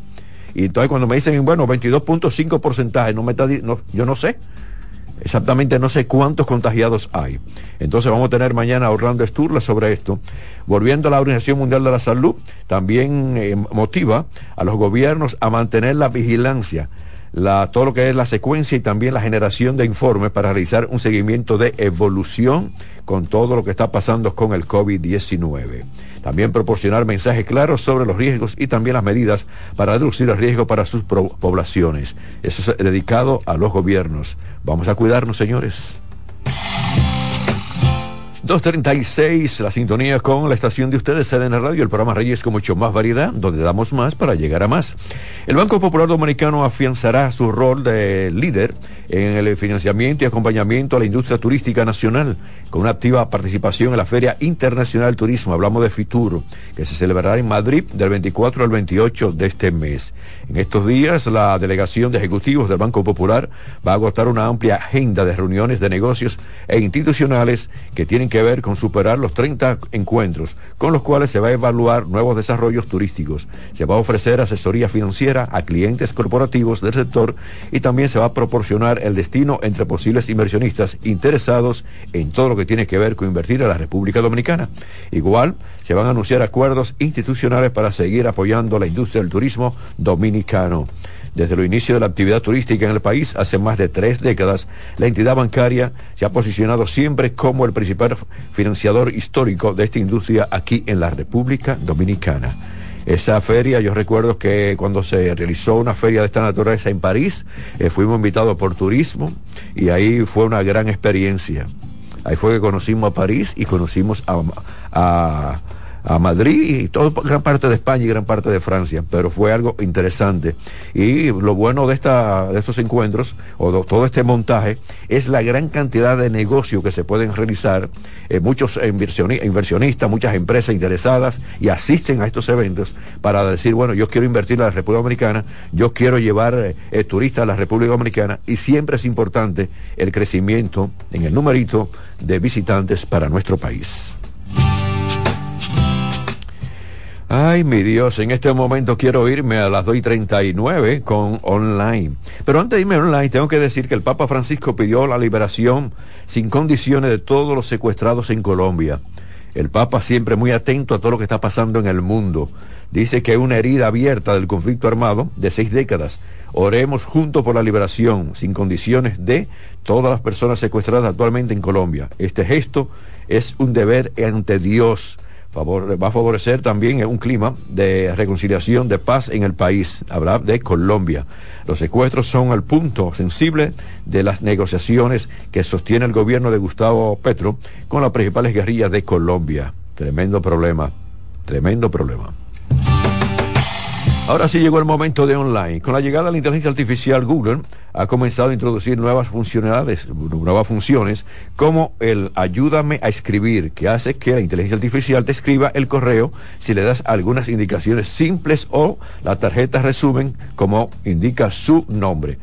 Y entonces cuando me dicen, bueno, 22.5 porcentaje, no me está, no, yo no sé. Exactamente no sé cuántos contagiados hay. Entonces vamos a tener mañana a Orlando Sturla sobre esto. Volviendo a la Organización Mundial de la Salud, también eh, motiva a los gobiernos a mantener la vigilancia, la, todo lo que es la secuencia y también la generación de informes para realizar un seguimiento de evolución con todo lo que está pasando con el COVID-19. También proporcionar mensajes claros sobre los riesgos y también las medidas para reducir el riesgo para sus poblaciones. Eso es dedicado a los gobiernos. Vamos a cuidarnos, señores. 236, la sintonía con la estación de ustedes, CDN Radio, el programa Reyes con mucho más variedad, donde damos más para llegar a más. El Banco Popular Dominicano afianzará su rol de líder en el financiamiento y acompañamiento a la industria turística nacional con una activa participación en la Feria Internacional Turismo, hablamos de Fituro, que se celebrará en Madrid del 24 al 28 de este mes. En estos días, la delegación de ejecutivos del Banco Popular va a agotar una amplia agenda de reuniones de negocios e institucionales que tienen que ver con superar los 30 encuentros, con los cuales se va a evaluar nuevos desarrollos turísticos. Se va a ofrecer asesoría financiera a clientes corporativos del sector y también se va a proporcionar el destino entre posibles inversionistas interesados en todo lo que tiene que ver con invertir a la República Dominicana. Igual, se van a anunciar acuerdos institucionales para seguir apoyando la industria del turismo dominicano. Desde el inicio de la actividad turística en el país, hace más de tres décadas, la entidad bancaria se ha posicionado siempre como el principal financiador histórico de esta industria aquí en la República Dominicana. Esa feria, yo recuerdo que cuando se realizó una feria de esta naturaleza en París, eh, fuimos invitados por turismo y ahí fue una gran experiencia. Ahí fue que conocimos a París y conocimos a, a a Madrid y toda gran parte de España y gran parte de Francia, pero fue algo interesante. Y lo bueno de, esta, de estos encuentros, o de todo este montaje, es la gran cantidad de negocios que se pueden realizar, eh, muchos inversionistas, muchas empresas interesadas y asisten a estos eventos para decir, bueno, yo quiero invertir en la República Dominicana, yo quiero llevar eh, eh, turistas a la República Dominicana y siempre es importante el crecimiento en el numerito de visitantes para nuestro país. Ay, mi Dios, en este momento quiero irme a las 2 y 39 con online. Pero antes de irme online, tengo que decir que el Papa Francisco pidió la liberación sin condiciones de todos los secuestrados en Colombia. El Papa siempre muy atento a todo lo que está pasando en el mundo. Dice que hay una herida abierta del conflicto armado de seis décadas. Oremos juntos por la liberación sin condiciones de todas las personas secuestradas actualmente en Colombia. Este gesto es un deber ante Dios va a favorecer también un clima de reconciliación, de paz en el país. Habla de Colombia. Los secuestros son el punto sensible de las negociaciones que sostiene el gobierno de Gustavo Petro con las principales guerrillas de Colombia. Tremendo problema, tremendo problema. Ahora sí llegó el momento de online. Con la llegada de la inteligencia artificial, Google ha comenzado a introducir nuevas funcionalidades, nuevas funciones, como el ayúdame a escribir, que hace que la inteligencia artificial te escriba el correo si le das algunas indicaciones simples o la tarjeta resumen como indica su nombre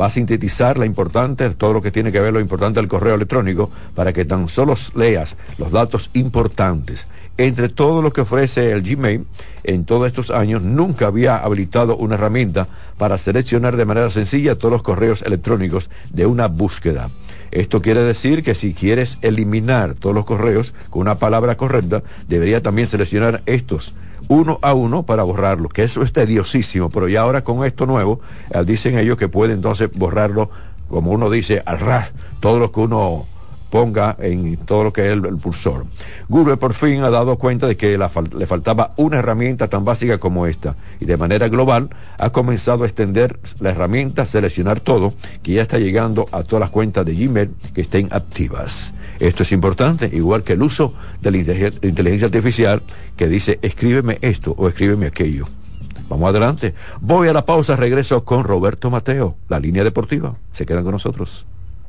va a sintetizar la importante, todo lo que tiene que ver lo importante del correo electrónico para que tan solo leas los datos importantes. Entre todo lo que ofrece el Gmail, en todos estos años nunca había habilitado una herramienta para seleccionar de manera sencilla todos los correos electrónicos de una búsqueda. Esto quiere decir que si quieres eliminar todos los correos con una palabra correcta, debería también seleccionar estos uno a uno para borrarlo, que eso es tediosísimo, pero ya ahora con esto nuevo, eh, dicen ellos que puede entonces borrarlo, como uno dice, al ras, todo lo que uno ponga en todo lo que es el, pulsor. Google por fin ha dado cuenta de que le faltaba una herramienta tan básica como esta y de manera global ha comenzado a extender la herramienta, seleccionar todo, que ya está llegando a todas las cuentas de Gmail que estén activas. Esto es importante, igual que el uso de la inteligencia artificial que dice escríbeme esto o escríbeme aquello. Vamos adelante. Voy a la pausa, regreso con Roberto Mateo, la línea deportiva. Se quedan con nosotros.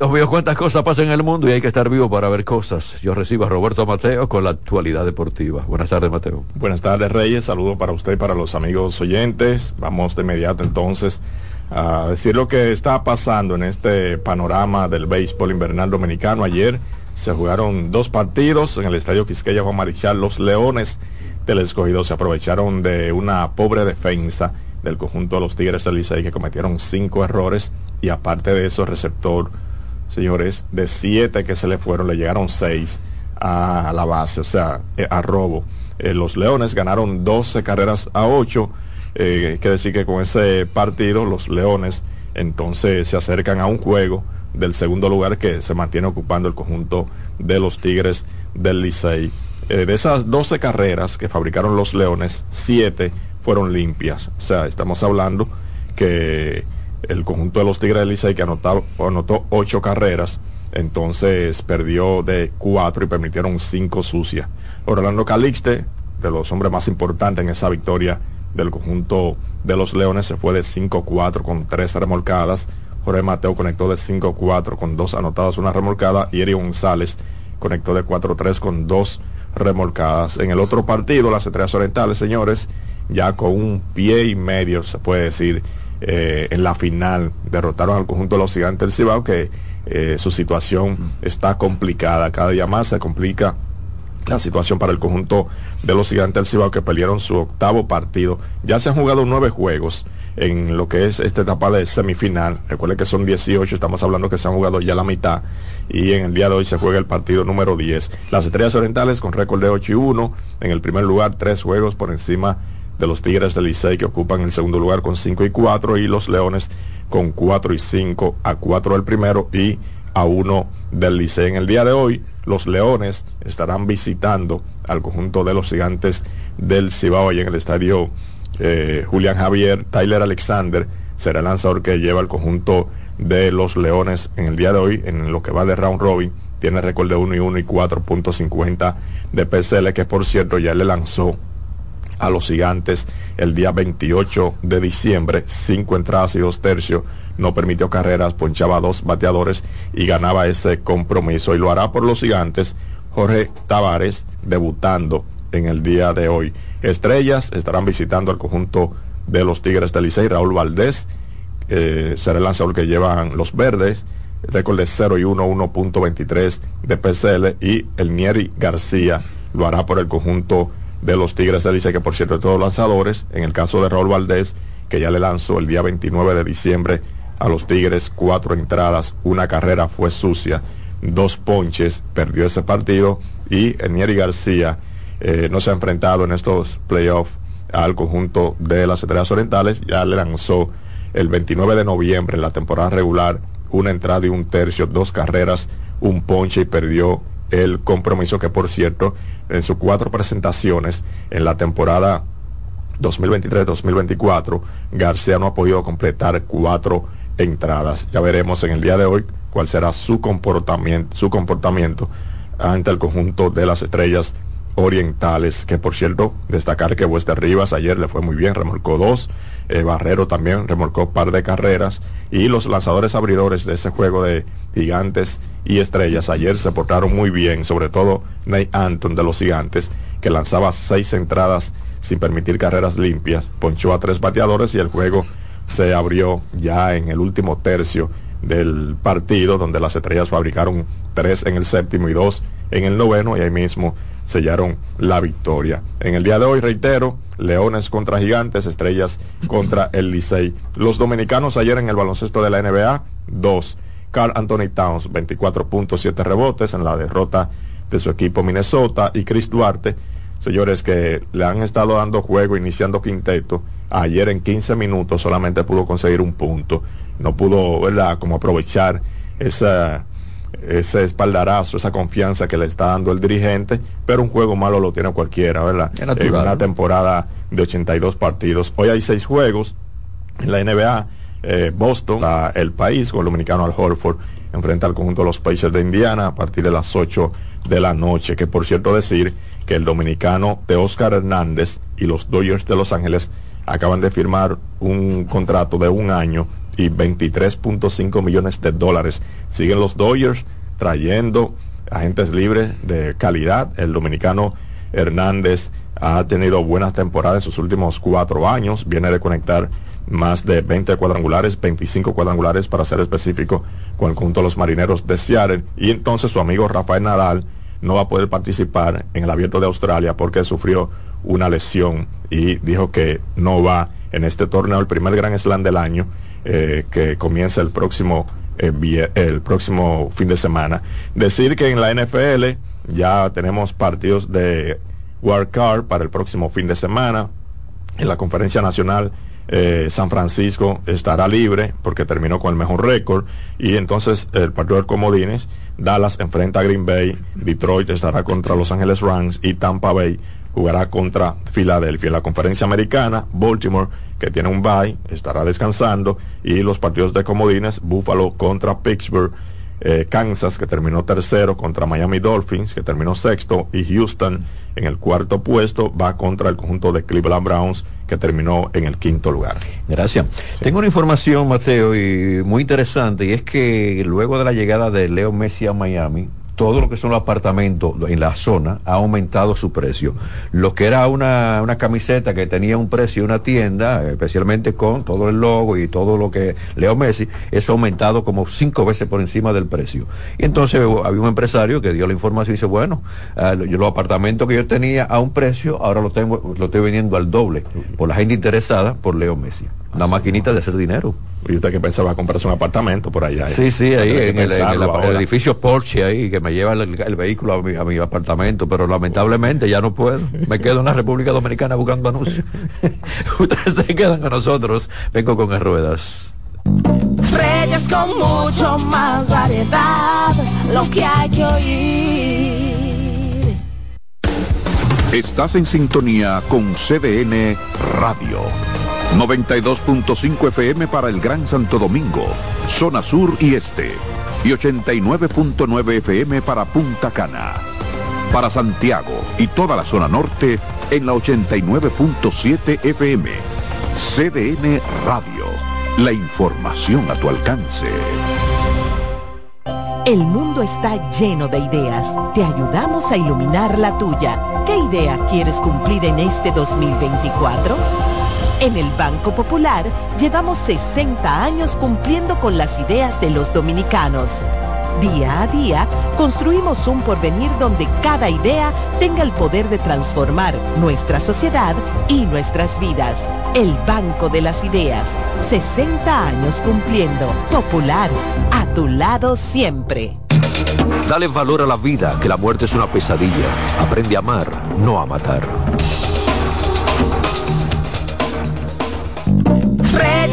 Dios mío, cuántas cosas pasan en el mundo y hay que estar vivo para ver cosas. Yo recibo a Roberto Mateo con la actualidad deportiva. Buenas tardes, Mateo. Buenas tardes, Reyes. Saludo para usted y para los amigos oyentes. Vamos de inmediato entonces a decir lo que está pasando en este panorama del béisbol invernal dominicano. Ayer se jugaron dos partidos en el estadio Quisqueya Juan Marichal. Los Leones del Escogido se aprovecharon de una pobre defensa del conjunto de los Tigres del Licey que cometieron cinco errores y aparte de eso, receptor señores, de siete que se le fueron, le llegaron seis a la base, o sea, eh, a robo. Eh, los Leones ganaron 12 carreras a 8, eh, quiere decir que con ese partido los Leones entonces se acercan a un juego del segundo lugar que se mantiene ocupando el conjunto de los Tigres del Licey. de esas 12 carreras que fabricaron los Leones, 7 fueron limpias. O sea, estamos hablando que el conjunto de los Tigres del Licey que anotó, ocho carreras, entonces perdió de cuatro y permitieron cinco sucias. Orlando Calixte, de los hombres más importantes en esa victoria del conjunto de los Leones, se fue de 5-4 con tres remolcadas. Jorge Mateo conectó de 5-4 con dos anotadas, una remolcada. Y Eri González conectó de 4-3 con dos remolcadas. En el otro partido, las Estrellas Orientales, señores, ya con un pie y medio, se puede decir, eh, en la final derrotaron al conjunto de los gigantes del Cibao que eh, su situación está complicada cada día más se complica la situación para el conjunto de los gigantes del Cibao que perdieron su octavo partido ya se han jugado nueve juegos en lo que es esta etapa de semifinal. Recuerden que son 18, estamos hablando que se han jugado ya la mitad y en el día de hoy se juega el partido número 10. Las Estrellas Orientales con récord de 8 y 1, en el primer lugar tres juegos por encima de los Tigres del Licey que ocupan el segundo lugar con 5 y 4 y los Leones con 4 y 5 a 4 del primero y a 1 del Licey. En el día de hoy los Leones estarán visitando al conjunto de los gigantes del Cibao y en el estadio eh, Julián Javier, Tyler Alexander será el lanzador que lleva el conjunto de los Leones en el día de hoy, en lo que va de round robin, tiene récord de 1 y 1 y 4.50 de PCL, que por cierto ya le lanzó a los gigantes el día 28 de diciembre, cinco entradas y dos tercios, no permitió carreras, ponchaba dos bateadores y ganaba ese compromiso. Y lo hará por los gigantes. Jorge Tavares, debutando en el día de hoy. Estrellas estarán visitando al conjunto de los Tigres del Licey, Raúl Valdés, eh, será el lanzador que llevan los verdes, récord de 0 y 1, 1.23 de PCL y el Nieri García lo hará por el conjunto de los Tigres del Licey, que por cierto de todos lanzadores, en el caso de Raúl Valdés, que ya le lanzó el día 29 de diciembre a los Tigres cuatro entradas, una carrera fue sucia, dos ponches, perdió ese partido y el Nieri García eh, no se ha enfrentado en estos playoffs al conjunto de las Estrellas Orientales, ya le lanzó el 29 de noviembre en la temporada regular una entrada y un tercio, dos carreras, un ponche y perdió el compromiso que por cierto en sus cuatro presentaciones en la temporada 2023-2024 García no ha podido completar cuatro entradas. Ya veremos en el día de hoy cuál será su comportamiento, ante el conjunto de las estrellas orientales, que por cierto, destacar que Wester Rivas ayer le fue muy bien, remolcó dos, eh, Barrero también remolcó un par de carreras, y los lanzadores abridores de ese juego de gigantes y estrellas ayer se portaron muy bien, sobre todo Nate Anton de los gigantes, que lanzaba seis entradas sin permitir carreras limpias, ponchó a tres bateadores y el juego se abrió ya en el último tercio del partido, donde las estrellas fabricaron tres en el séptimo y dos en el noveno, y ahí mismo sellaron la victoria. En el día de hoy, reitero, Leones contra Gigantes, Estrellas contra el Licey. Los dominicanos ayer en el baloncesto de la NBA, dos. Carl Anthony Towns, 24.7 rebotes en la derrota de su equipo Minnesota y Chris Duarte, señores que le han estado dando juego iniciando quinteto, ayer en 15 minutos solamente pudo conseguir un punto, no pudo, ¿verdad?, como aprovechar esa ese espaldarazo, esa confianza que le está dando el dirigente, pero un juego malo lo tiene cualquiera, ¿verdad? En una temporada de 82 partidos. Hoy hay seis juegos en la NBA. Eh, Boston, el país, con el dominicano Al Horford, enfrenta al conjunto de los Pacers de Indiana a partir de las 8 de la noche. Que por cierto decir que el dominicano de Oscar Hernández y los Dodgers de Los Ángeles acaban de firmar un contrato de un año y 23.5 millones de dólares. Siguen los Dodgers trayendo agentes libres de calidad. El dominicano Hernández ha tenido buenas temporadas en sus últimos cuatro años. Viene de conectar más de 20 cuadrangulares, 25 cuadrangulares para ser específico, con el conjunto de los marineros de Seattle. Y entonces su amigo Rafael Nadal no va a poder participar en el abierto de Australia porque sufrió una lesión y dijo que no va en este torneo, el primer gran slam del año eh, que comienza el próximo, eh, el próximo fin de semana. Decir que en la NFL ya tenemos partidos de World Card para el próximo fin de semana. En la conferencia nacional eh, San Francisco estará libre porque terminó con el mejor récord y entonces el partido de Comodines, Dallas enfrenta a Green Bay, Detroit estará contra Los Ángeles Rams y Tampa Bay jugará contra Filadelfia. En la conferencia americana, Baltimore que tiene un bye, estará descansando, y los partidos de comodines, Buffalo contra Pittsburgh, eh, Kansas, que terminó tercero, contra Miami Dolphins, que terminó sexto, y Houston en el cuarto puesto, va contra el conjunto de Cleveland Browns, que terminó en el quinto lugar. Gracias. Tengo una información, Mateo, y muy interesante, y es que luego de la llegada de Leo Messi a Miami, todo lo que son los apartamentos en la zona ha aumentado su precio. Lo que era una, una camiseta que tenía un precio en una tienda, especialmente con todo el logo y todo lo que Leo Messi, eso ha aumentado como cinco veces por encima del precio. Y entonces había un empresario que dio la información y dice, bueno, uh, los apartamentos que yo tenía a un precio, ahora lo tengo, lo estoy vendiendo al doble por la gente interesada por Leo Messi. una maquinita de hacer dinero. ¿Y usted que pensaba comprarse un apartamento por allá? Sí, sí, ahí en, el, en el- pensarlo el ahora. edificio Porsche ahí, que me lleva el, el vehículo a mi, a mi apartamento, pero lamentablemente ya no puedo. Me quedo en la República Dominicana buscando anuncios. Ustedes se quedan con nosotros. Vengo con las ruedas. Reyes con mucho más variedad, lo que hay que oír. Estás en sintonía con CDN Radio. 92.5 FM para el Gran Santo Domingo, zona sur y este. Y 89.9 FM para Punta Cana. Para Santiago y toda la zona norte en la 89.7 FM. CDN Radio. La información a tu alcance. El mundo está lleno de ideas. Te ayudamos a iluminar la tuya. ¿Qué idea quieres cumplir en este 2024? En el Banco Popular llevamos 60 años cumpliendo con las ideas de los dominicanos. Día a día construimos un porvenir donde cada idea tenga el poder de transformar nuestra sociedad y nuestras vidas. El Banco de las Ideas. 60 años cumpliendo. Popular. A tu lado siempre. Dale valor a la vida, que la muerte es una pesadilla. Aprende a amar, no a matar.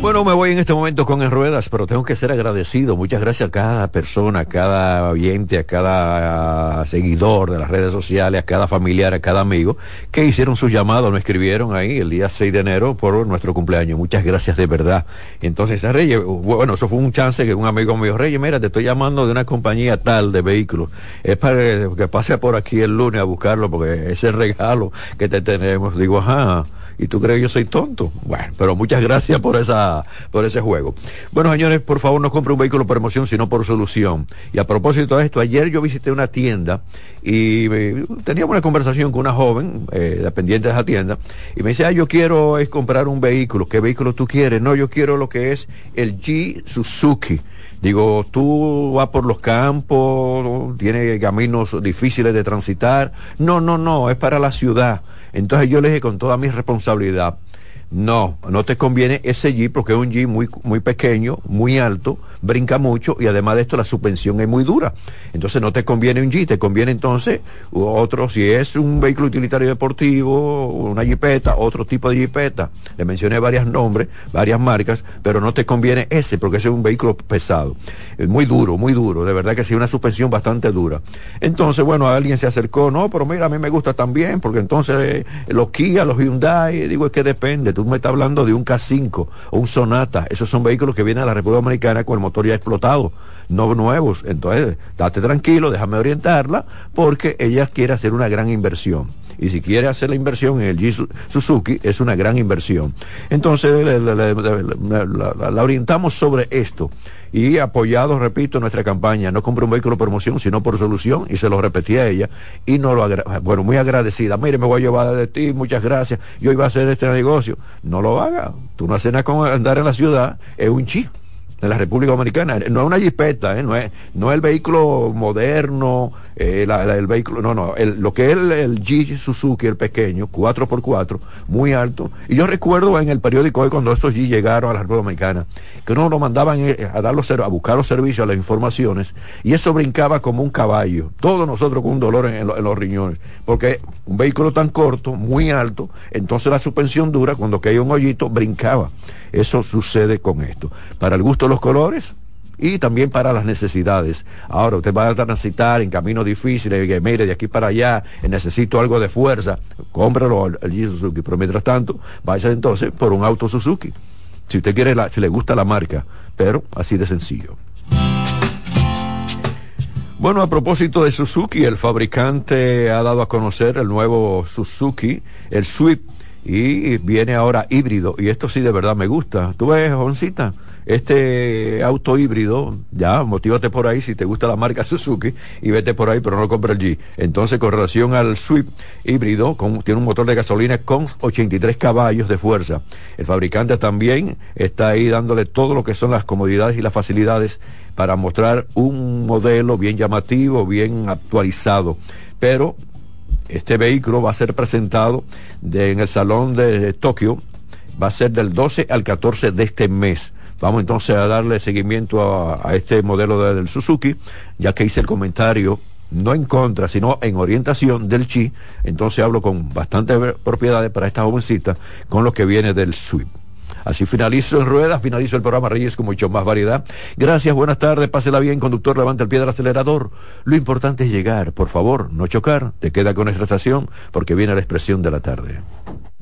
Bueno, me voy en este momento con En Ruedas, pero tengo que ser agradecido. Muchas gracias a cada persona, a cada oyente, a cada ah, seguidor de las redes sociales, a cada familiar, a cada amigo que hicieron su llamado, nos escribieron ahí el día 6 de enero por nuestro cumpleaños. Muchas gracias de verdad. Entonces, a Reyes, bueno, eso fue un chance que un amigo me dijo, Reyes, mira, te estoy llamando de una compañía tal de vehículos. Es para que pase por aquí el lunes a buscarlo porque ese regalo que te tenemos. Digo, ajá y tú crees que yo soy tonto. Bueno, pero muchas gracias por esa, por ese juego. Bueno, señores, por favor no compre un vehículo por emoción, sino por solución. Y a propósito de esto, ayer yo visité una tienda y eh, teníamos una conversación con una joven, eh, dependiente de esa tienda, y me dice, ah, yo quiero es comprar un vehículo. ¿Qué vehículo tú quieres? No, yo quiero lo que es el G Suzuki. Digo, tú vas por los campos, tiene caminos difíciles de transitar. No, no, no, es para la ciudad. Entonces yo le dije con toda mi responsabilidad, no, no te conviene ese Jeep porque es un Jeep muy, muy pequeño, muy alto, brinca mucho y además de esto la suspensión es muy dura. Entonces no te conviene un Jeep, te conviene entonces otro, si es un vehículo utilitario deportivo, una Jeepeta, otro tipo de Jeepeta. Le mencioné varios nombres, varias marcas, pero no te conviene ese porque ese es un vehículo pesado. Es muy duro, muy duro, de verdad que sí, una suspensión bastante dura. Entonces, bueno, alguien se acercó, no, pero mira, a mí me gusta también porque entonces los Kia, los Hyundai, digo, es que depende tú me estás hablando de un K5 o un Sonata, esos son vehículos que vienen a la República Dominicana con el motor ya explotado, no nuevos. Entonces, date tranquilo, déjame orientarla, porque ella quiere hacer una gran inversión. Y si quiere hacer la inversión en el G Suzuki, es una gran inversión. Entonces, la orientamos sobre esto y apoyado, repito, nuestra campaña, no compre un vehículo por promoción, sino por solución, y se lo repetí a ella, y no lo bueno, muy agradecida, mire, me voy a llevar de ti, muchas gracias, yo iba a hacer este negocio, no lo haga, tú no haces nada con andar en la ciudad, es un chip en la República Dominicana. No es una jipeta, ¿eh? no, es, no es el vehículo moderno, eh, el vehículo, no, no, lo que es el, el G Suzuki, el pequeño, 4x4, muy alto. Y yo recuerdo en el periódico hoy cuando estos G llegaron a la República Dominicana, que uno lo mandaban eh, a, dar los, a buscar los servicios, las informaciones, y eso brincaba como un caballo. Todos nosotros con un dolor en los riñones, porque un vehículo tan corto, muy alto, entonces la suspensión dura, cuando caía un hoyito, brincaba. Eso sucede con esto. Para el gusto los colores, y también para las necesidades. Ahora usted va a transitar en caminos difíciles, que mire de aquí para allá, necesito algo de fuerza, cómpralo el Suzuki, pero mientras tanto, vaya entonces por un auto Suzuki. Si usted quiere, la, si le gusta la marca, pero así de sencillo. Bueno, a propósito de Suzuki, el fabricante ha dado a conocer el nuevo Suzuki, el Swift, y viene ahora híbrido, y esto sí de verdad me gusta. ¿Tú ves, Joncita? Este auto híbrido, ya, motívate por ahí si te gusta la marca Suzuki y vete por ahí, pero no compra el G. Entonces, con relación al Swift híbrido, tiene un motor de gasolina con 83 caballos de fuerza. El fabricante también está ahí dándole todo lo que son las comodidades y las facilidades para mostrar un modelo bien llamativo, bien actualizado. Pero Este vehículo va a ser presentado en el Salón de Tokio, va a ser del 12 al 14 de este mes. Vamos entonces a darle seguimiento a, este modelo de- del Suzuki, ya que hice el comentario no en contra, sino en orientación del Chi, entonces hablo con bastantes propiedades para esta jovencita con lo que viene del Swift. Así finalizo en ruedas, finalizo el programa Reyes con mucho más variedad. Gracias, buenas tardes, pásela bien, conductor, levanta el pie del acelerador. Lo importante es llegar, por favor, no chocar. Te queda con nuestra estación porque viene la expresión de la tarde.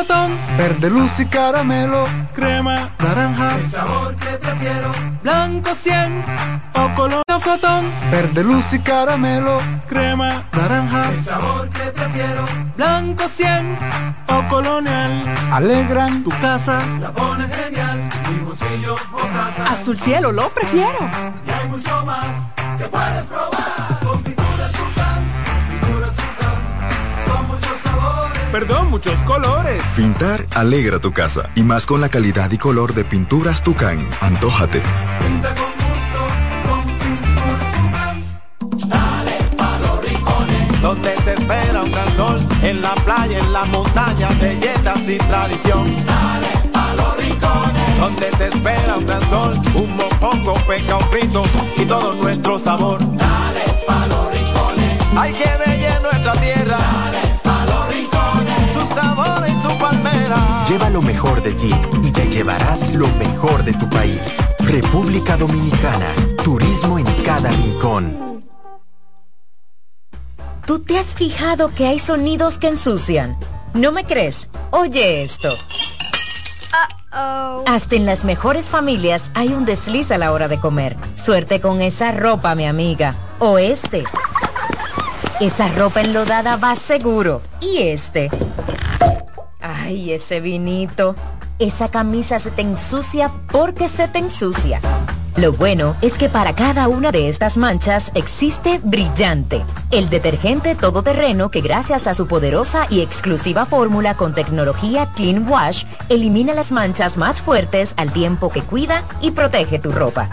Melocotón, verde luz y caramelo, crema, naranja, el sabor que prefiero, blanco 100 o color melocotón, verde luz y caramelo, crema, naranja, el sabor que prefiero, blanco 100 o colonial, alegran tu casa, la pone genial, mi bolsillo mostaza, Azul cielo, lo prefiero. y hay mucho más que puedes probar, Perdón, muchos colores. Pintar alegra tu casa y más con la calidad y color de pinturas Tucán. Antójate. Dale pa' los rincones, donde te espera un gran sol, en la playa, en la montaña, belletas y tradición. Dale pa' los rincones, donde te espera un gran sol, un mopongo, peca, un frito y todo nuestro sabor. Dale pa' los rincones, hay que bella nuestra tierra. Dale Lleva lo mejor de ti y te llevarás lo mejor de tu país. República Dominicana. Turismo en cada rincón. ¿Tú te has fijado que hay sonidos que ensucian? ¿No me crees? Oye esto. Hasta en las mejores familias hay un desliz a la hora de comer. Suerte con esa ropa, mi amiga. O este. Esa ropa enlodada va seguro. Y este. Ay, ese vinito. Esa camisa se te ensucia porque se te ensucia. Lo bueno es que para cada una de estas manchas existe Brillante, el detergente todoterreno que gracias a su poderosa y exclusiva fórmula con tecnología Clean Wash elimina las manchas más fuertes al tiempo que cuida y protege tu ropa.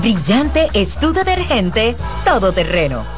Brillante es tu detergente todoterreno.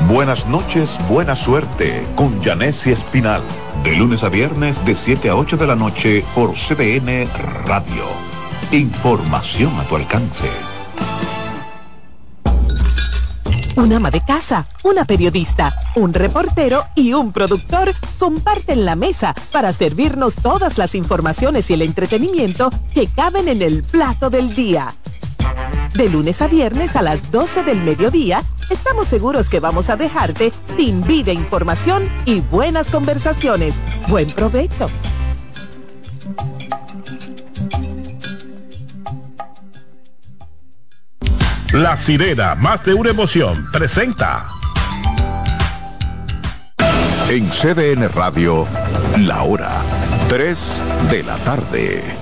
Buenas noches, buena suerte con Janessi Espinal. De lunes a viernes de 7 a 8 de la noche por CDN Radio. Información a tu alcance. Un ama de casa, una periodista, un reportero y un productor comparten la mesa para servirnos todas las informaciones y el entretenimiento que caben en el plato del día. De lunes a viernes a las 12 del mediodía, estamos seguros que vamos a dejarte sin vida, información y buenas conversaciones. Buen provecho. La sirena, más de una emoción, presenta. En CDN Radio, la hora 3 de la tarde.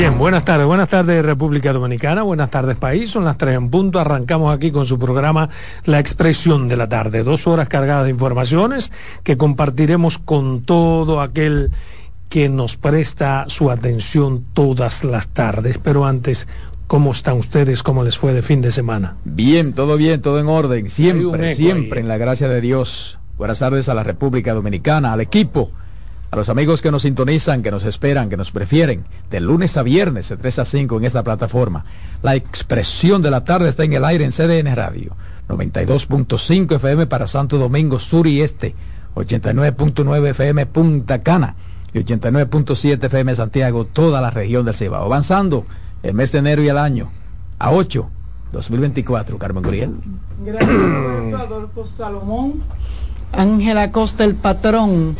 Bien, buenas tardes, buenas tardes República Dominicana, buenas tardes país, son las tres en punto, arrancamos aquí con su programa La Expresión de la Tarde, dos horas cargadas de informaciones que compartiremos con todo aquel que nos presta su atención todas las tardes, pero antes, ¿cómo están ustedes? ¿Cómo les fue de fin de semana? Bien, todo bien, todo en orden, siempre, siempre en la gracia de Dios. Buenas tardes a la República Dominicana, al equipo a los amigos que nos sintonizan, que nos esperan, que nos prefieren, de lunes a viernes de 3 a 5 en esta plataforma. La expresión de la tarde está en el aire en CDN Radio, 92.5 FM para Santo Domingo Sur y Este, 89.9 FM Punta Cana y 89.7 FM Santiago, toda la región del Cibao. Avanzando el mes de enero y el año a 8, 2024, Carmen Guriel. Gracias, Adolfo Salomón. Ángela Costa, el patrón.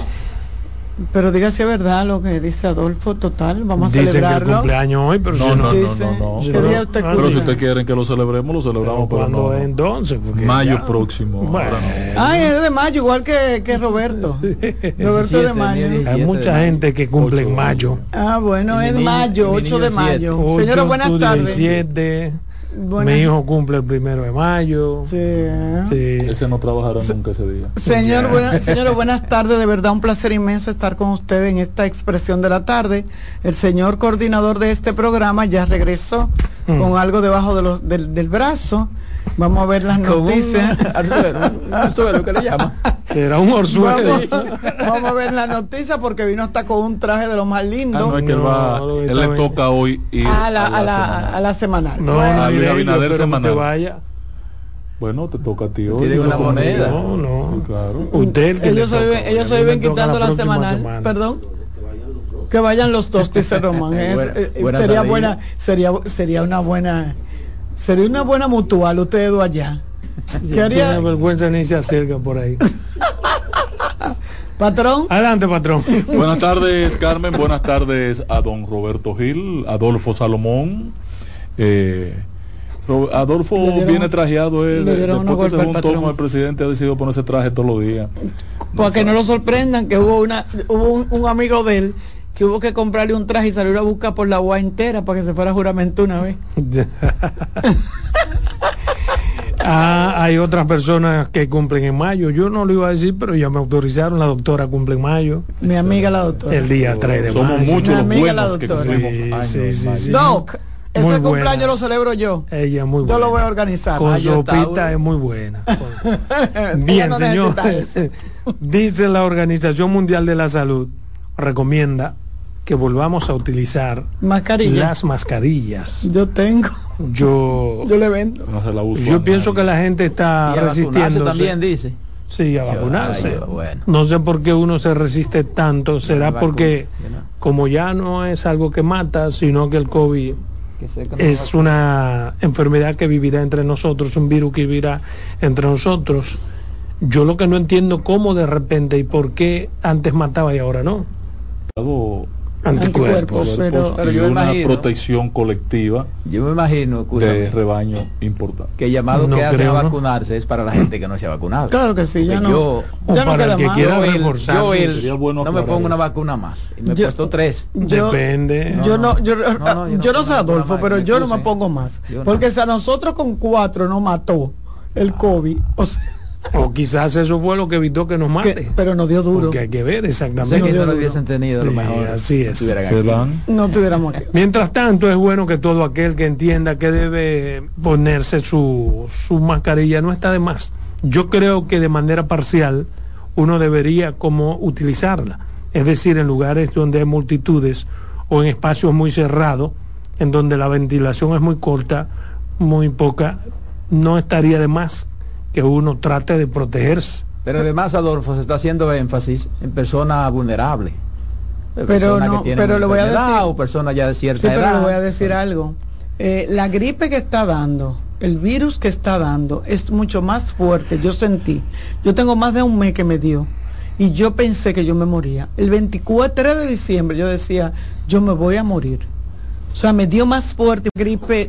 Pero dígase verdad lo que dice Adolfo, total, vamos a Dicen celebrarlo. que el cumpleaños hoy, pero No, si no, no, Dice- no, no, ¿Qué día usted Pero cumple? si ustedes quieren que lo celebremos, lo celebramos, pero, Pero no. ¿cuándo entonces? Porque Mayo ya- próximo. Bueno. Ay, es de mayo, igual que, que Roberto. Roberto es de mayo. Hay mucha gente que cumple en mayo. Ah, bueno, es mayo, y mi 8 de mayo. siete. Señora, Ocho, buenas tardes. 17. Buenas- Mi hijo cumple el primero de mayo. Sí. Ese no trabajará nunca ese día. Señor, buena- señora, buenas tardes. De verdad, un placer inmenso estar con usted en esta expresión de la tarde. El señor coordinador de este programa ya regresó Mm. con algo debajo de los, del, del brazo. Vamos a ver las Con un noticias. orzuelo, ¿qué le llama? Será un orzuelo. Vamos, vamos a ver las noticias porque vino hasta con un traje de lo más Ah, lindo. no, es que él va, él le toca hoy ir a la, a la, a la semanal. No, Bueno, a Luis Abinader que semanal. te vaya. Bueno, te toca a ti hoy. Tiene una moneda. No, no. Claro. Usted el que ellos se viven, ellos a se viven quitando la, semanal. semana. Perdón. Que vayan los dos, dice Román. Es- Buena- eh, buena sería buena, sería, sería una buena, sería una buena mutual ustedes dos allá. ¿Qué haría? Tiene vergüenza ni se acerca por ahí. Patrón. Adelante, patrón. Buenas tardes, Carmen. Buenas tardes a don Roberto Gil, Adolfo Salomón. Eh, Adolfo dieron- viene trajeado él, unos después que según patrón. toma el presidente ha decidido ponerse traje todos los días. Para que no lo sorprendan, que hubo una, hubo un, un amigo de él que hubo que comprarle un traje y salir a buscar por la UA entera para que se fuera a juramento una vez. Ah, hay otras personas que cumplen en mayo. Yo no lo iba a decir, pero ya me autorizaron. La doctora cumple en mayo. Mi amiga la doctora. El día 3 de Somos mayo. muchos Mi los amiga la buenos que cumplimos Sí, sí, sí. Doc, ese Muy cumpleaños buena. lo celebro yo. Ella es muy Yo buena. lo voy a organizar. Con sopita es muy buena. Bien, no señor. Dice la Organización Mundial de la Salud, recomienda que volvamos a utilizar Mascarilla. las mascarillas. Yo tengo. Yo, Yo le vendo. No se la uso a yo pienso nadie. que la gente está resistiendo. también dice. Sí, a vacunarse. Ay, bueno. No sé por qué uno se resiste tanto. Será porque, no. como ya no es algo que mata, sino que el COVID Que es una enfermedad que vivirá entre nosotros, un virus que vivirá entre nosotros. Yo lo que no entiendo cómo de repente y por qué antes mataba y ahora no. Anticuerpos, pero- pero y yo una imagino- protección colectiva Yo me imagino, de rebaño importante. que el llamado No que hace a ¿no? vacunarse es para la gente que no se ha vacunado. Claro que sí, ya no. Yo, O Ya no para el que más. quiera yo, el- reforzarse. yo el- sería bueno no me pongo una vacuna más. Y me Yo- he puesto tres. Yo- Depende. yo no, yo, no, no, yo no yo no sé Adolfo, pero yo no me pongo más. No. Porque si a nosotros con cuatro nos mató el COVID, o sea, O quizás eso fue lo que evitó que nos mate. que- pero nos dio duro. Porque hay que ver exactamente. que no lo hubiesen tenido, a lo Sí, mejor. así es. No tuviéramos que. Mientras tanto, es bueno que todo aquel que entienda que debe ponerse su, su mascarilla no está de más. Yo creo que de manera parcial uno debería como utilizarla. Es decir, en lugares donde hay multitudes o en espacios muy cerrados, en donde la ventilación es muy corta, muy poca, no estaría de más que uno trate de protegerse. Pero además, Adolfo, se está haciendo énfasis en personas vulnerables. Pero Personas no, que tienen pero le voy a decir- O personas ya de cierta Sí, pero edad. le voy a decir algo. Eh, la gripe que está dando, el virus que está dando, es mucho más fuerte. Yo sentí. Yo tengo más de un mes que me dio. Y yo pensé que yo me moría. El 24 de diciembre yo decía, yo me voy a morir. O sea, me dio más fuerte gripe